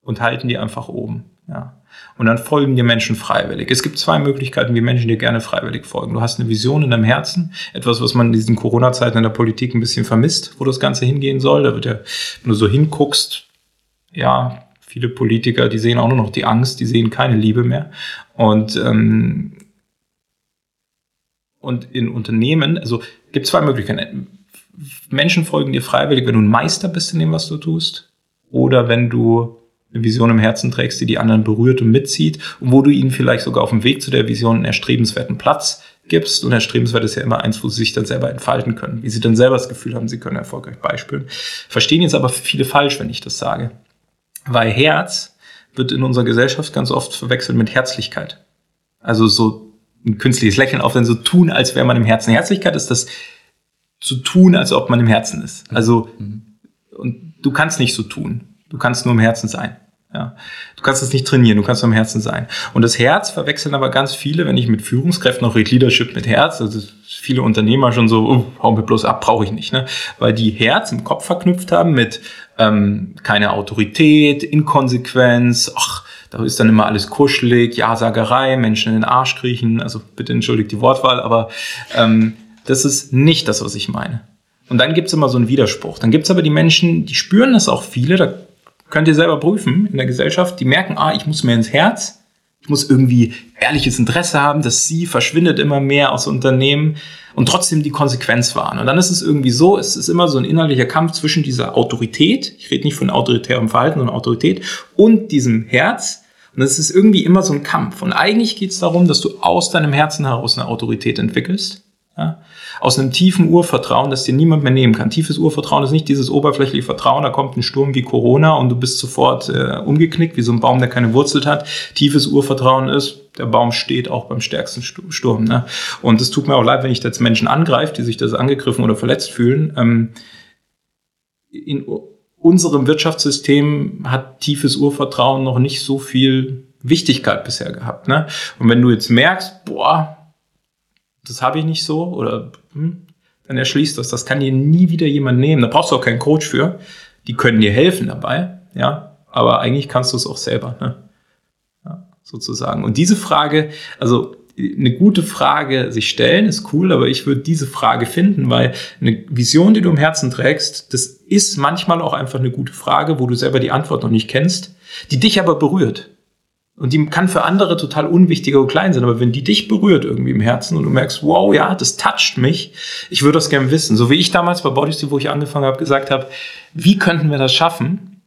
und halten die einfach oben. Ja. Und dann folgen dir Menschen freiwillig. Es gibt zwei Möglichkeiten, wie Menschen dir gerne freiwillig folgen. Du hast eine Vision in deinem Herzen, etwas, was man in diesen Corona-Zeiten in der Politik ein bisschen vermisst, wo das Ganze hingehen soll. Da wird ja, wenn du so hinguckst, ja, viele Politiker, die sehen auch nur noch die Angst, die sehen keine Liebe mehr. Und, ähm, und in Unternehmen, also gibt zwei Möglichkeiten. Menschen folgen dir freiwillig, wenn du ein Meister bist in dem, was du tust, oder wenn du eine Vision im Herzen trägst, die die anderen berührt und mitzieht und wo du ihnen vielleicht sogar auf dem Weg zu der Vision einen erstrebenswerten Platz gibst. Und erstrebenswert ist ja immer eins, wo sie sich dann selber entfalten können, wie sie dann selber das Gefühl haben, sie können erfolgreich beispielen. Verstehen jetzt aber viele falsch, wenn ich das sage. Weil Herz wird in unserer Gesellschaft ganz oft verwechselt mit Herzlichkeit. Also so ein künstliches Lächeln auf, denn so tun, als wäre man im Herzen. Herzlichkeit ist das zu tun, als ob man im Herzen ist. Also Und du kannst nicht so tun. Du kannst nur im Herzen sein. Ja. Du kannst es nicht trainieren, du kannst nur im Herzen sein. Und das Herz verwechseln aber ganz viele, wenn ich mit Führungskräften auch rede, Leadership mit Herz, also viele Unternehmer schon so, oh, hau mir bloß ab, brauche ich nicht, ne? Weil die Herz im Kopf verknüpft haben mit ähm, keine Autorität, Inkonsequenz, ach, da ist dann immer alles kuschelig, Ja-Sagerei, Menschen in den Arsch kriechen, also bitte entschuldigt die Wortwahl, aber ähm, das ist nicht das, was ich meine. Und dann gibt's immer so einen Widerspruch. Dann gibt's aber die Menschen, die spüren das auch viele, da könnt ihr selber prüfen in der Gesellschaft, die merken, ah, ich muss mir ins Herz, muss irgendwie ehrliches Interesse haben, dass sie verschwindet immer mehr aus Unternehmen und trotzdem die Konsequenz wahren. Und dann ist es irgendwie so, es ist immer so ein innerlicher Kampf zwischen dieser Autorität, ich rede nicht von autoritärem Verhalten, sondern Autorität, und diesem Herz. Und es ist irgendwie immer so ein Kampf. Und eigentlich geht es darum, dass du aus deinem Herzen heraus eine Autorität entwickelst. Ja? Aus einem tiefen Urvertrauen, das dir niemand mehr nehmen kann. Tiefes Urvertrauen ist nicht dieses oberflächliche Vertrauen, da kommt ein Sturm wie Corona und du bist sofort äh, umgeknickt, wie so ein Baum, der keine Wurzel hat. Tiefes Urvertrauen ist, der Baum steht auch beim stärksten Sturm. Ne? Und es tut mir auch leid, wenn ich jetzt Menschen angreife, die sich das angegriffen oder verletzt fühlen. Ähm, in unserem Wirtschaftssystem hat tiefes Urvertrauen noch nicht so viel Wichtigkeit bisher gehabt. Ne? Und wenn du jetzt merkst, boah, das habe ich nicht so oder hm, dann erschließt das. Das kann dir nie wieder jemand nehmen. Da brauchst du auch keinen Coach für. Die können dir helfen dabei, ja. Aber eigentlich kannst du es auch selber, ne? Ja, sozusagen. Und diese Frage, also eine gute Frage sich stellen, ist cool, aber ich würde diese Frage finden, weil eine Vision, die du im Herzen trägst, das ist manchmal auch einfach eine gute Frage, wo du selber die Antwort noch nicht kennst, die dich aber berührt. Und die kann für andere total unwichtig oder klein sein, aber wenn die dich berührt irgendwie im Herzen und du merkst, wow, ja, das toucht mich, ich würde das gerne wissen. So wie ich damals bei Bodysteel, wo ich angefangen habe, gesagt habe, wie könnten wir das schaffen,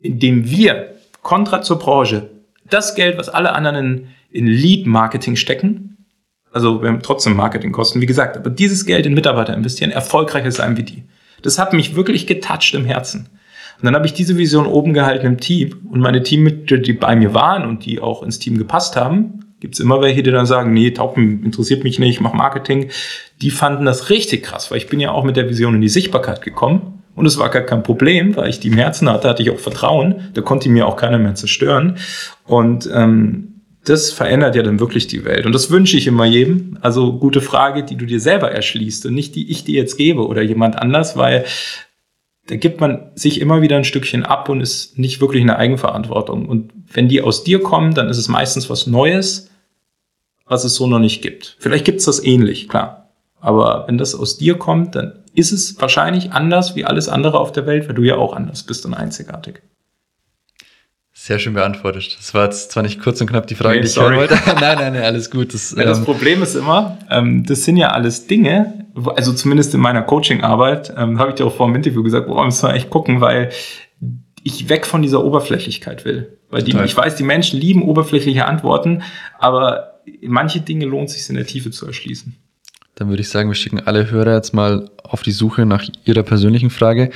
indem wir, kontra zur Branche, das Geld, was alle anderen in, in Lead-Marketing stecken, also wir haben trotzdem Marketingkosten, wie gesagt, aber dieses Geld in Mitarbeiter investieren, erfolgreicher sein wie die. Das hat mich wirklich getoucht im Herzen. Und dann habe ich diese Vision oben gehalten im Team und meine Teammitglieder, die bei mir waren und die auch ins Team gepasst haben, gibt es immer welche, die dann sagen, nee, Taupen interessiert mich nicht, ich mache Marketing. Die fanden das richtig krass, weil ich bin ja auch mit der Vision in die Sichtbarkeit gekommen. Und es war gar kein Problem, weil ich die im Herzen hatte, hatte ich auch Vertrauen. Da konnte mir auch keiner mehr zerstören. Und ähm, das verändert ja dann wirklich die Welt. Und das wünsche ich immer jedem. Also gute Frage, die du dir selber erschließt und nicht die ich dir jetzt gebe oder jemand anders, weil da gibt man sich immer wieder ein Stückchen ab und ist nicht wirklich eine Eigenverantwortung. Und wenn die aus dir kommen, dann ist es meistens was Neues, was es so noch nicht gibt. Vielleicht gibt es das ähnlich, klar. Aber wenn das aus dir kommt, dann ist es wahrscheinlich anders wie alles andere auf der Welt, weil du ja auch anders bist und einzigartig. Sehr schön beantwortet. Das war jetzt zwar nicht kurz und knapp die Frage, nee, die ich sorry. wollte. (laughs) nein, nein, nein, alles gut. Das, ja, das ähm, Problem ist immer, ähm, das sind ja alles Dinge, also zumindest in meiner Coaching-Arbeit, ähm, habe ich dir auch vor dem Interview gesagt, boah, müssen wir echt gucken, weil ich weg von dieser Oberflächlichkeit will. Weil die, ich weiß, die Menschen lieben oberflächliche Antworten, aber manche Dinge lohnt sich in der Tiefe zu erschließen. Dann würde ich sagen, wir schicken alle Hörer jetzt mal auf die Suche nach ihrer persönlichen Frage.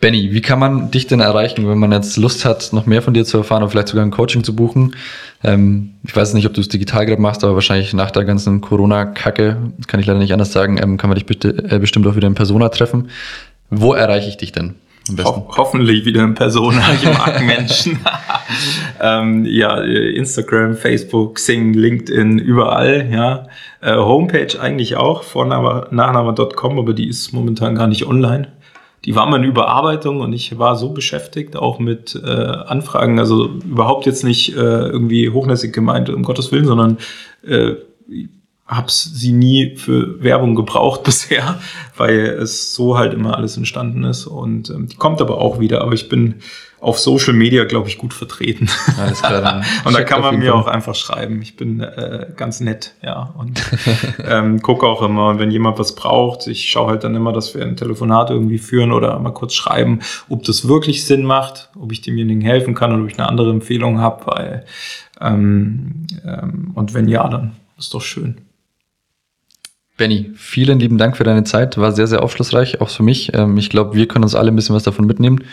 Benny, wie kann man dich denn erreichen, wenn man jetzt Lust hat, noch mehr von dir zu erfahren oder vielleicht sogar ein Coaching zu buchen? Ähm, ich weiß nicht, ob du es digital gerade machst, aber wahrscheinlich nach der ganzen Corona-Kacke, kann ich leider nicht anders sagen, ähm, kann man dich bitte, äh, bestimmt auch wieder in Persona treffen. Wo erreiche ich dich denn? Ho hoffentlich wieder in Persona. Ich mag (laughs) Menschen. (laughs) ähm, ja, Instagram, Facebook, Sing, LinkedIn, überall. Ja, äh, Homepage eigentlich auch, vorname.nachname.com, aber die ist momentan gar nicht online die war mal in Überarbeitung und ich war so beschäftigt, auch mit äh, Anfragen, also überhaupt jetzt nicht äh, irgendwie hochnäsig gemeint, um Gottes Willen, sondern äh, habe sie nie für Werbung gebraucht (laughs) bisher, weil es so halt immer alles entstanden ist und ähm, die kommt aber auch wieder, aber ich bin auf Social Media, glaube ich, gut vertreten. Alles klar. (laughs) und da kann man mir Fall. auch einfach schreiben. Ich bin äh, ganz nett, ja. Und (laughs) ähm, gucke auch immer, wenn jemand was braucht, ich schaue halt dann immer, dass wir ein Telefonat irgendwie führen oder mal kurz schreiben, ob das wirklich Sinn macht, ob ich demjenigen helfen kann oder ob ich eine andere Empfehlung habe, weil ähm, ähm, und wenn ja, dann ist doch schön. Benny, vielen lieben Dank für deine Zeit. War sehr, sehr aufschlussreich, auch für mich. Ähm, ich glaube, wir können uns alle ein bisschen was davon mitnehmen.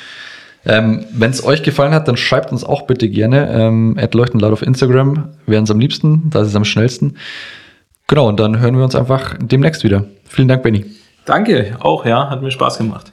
Ähm, Wenn es euch gefallen hat, dann schreibt uns auch bitte gerne. Ähm, leuchten laut auf Instagram wären es am liebsten, da ist es am schnellsten. Genau, und dann hören wir uns einfach demnächst wieder. Vielen Dank, Benny. Danke, auch, ja, hat mir Spaß gemacht.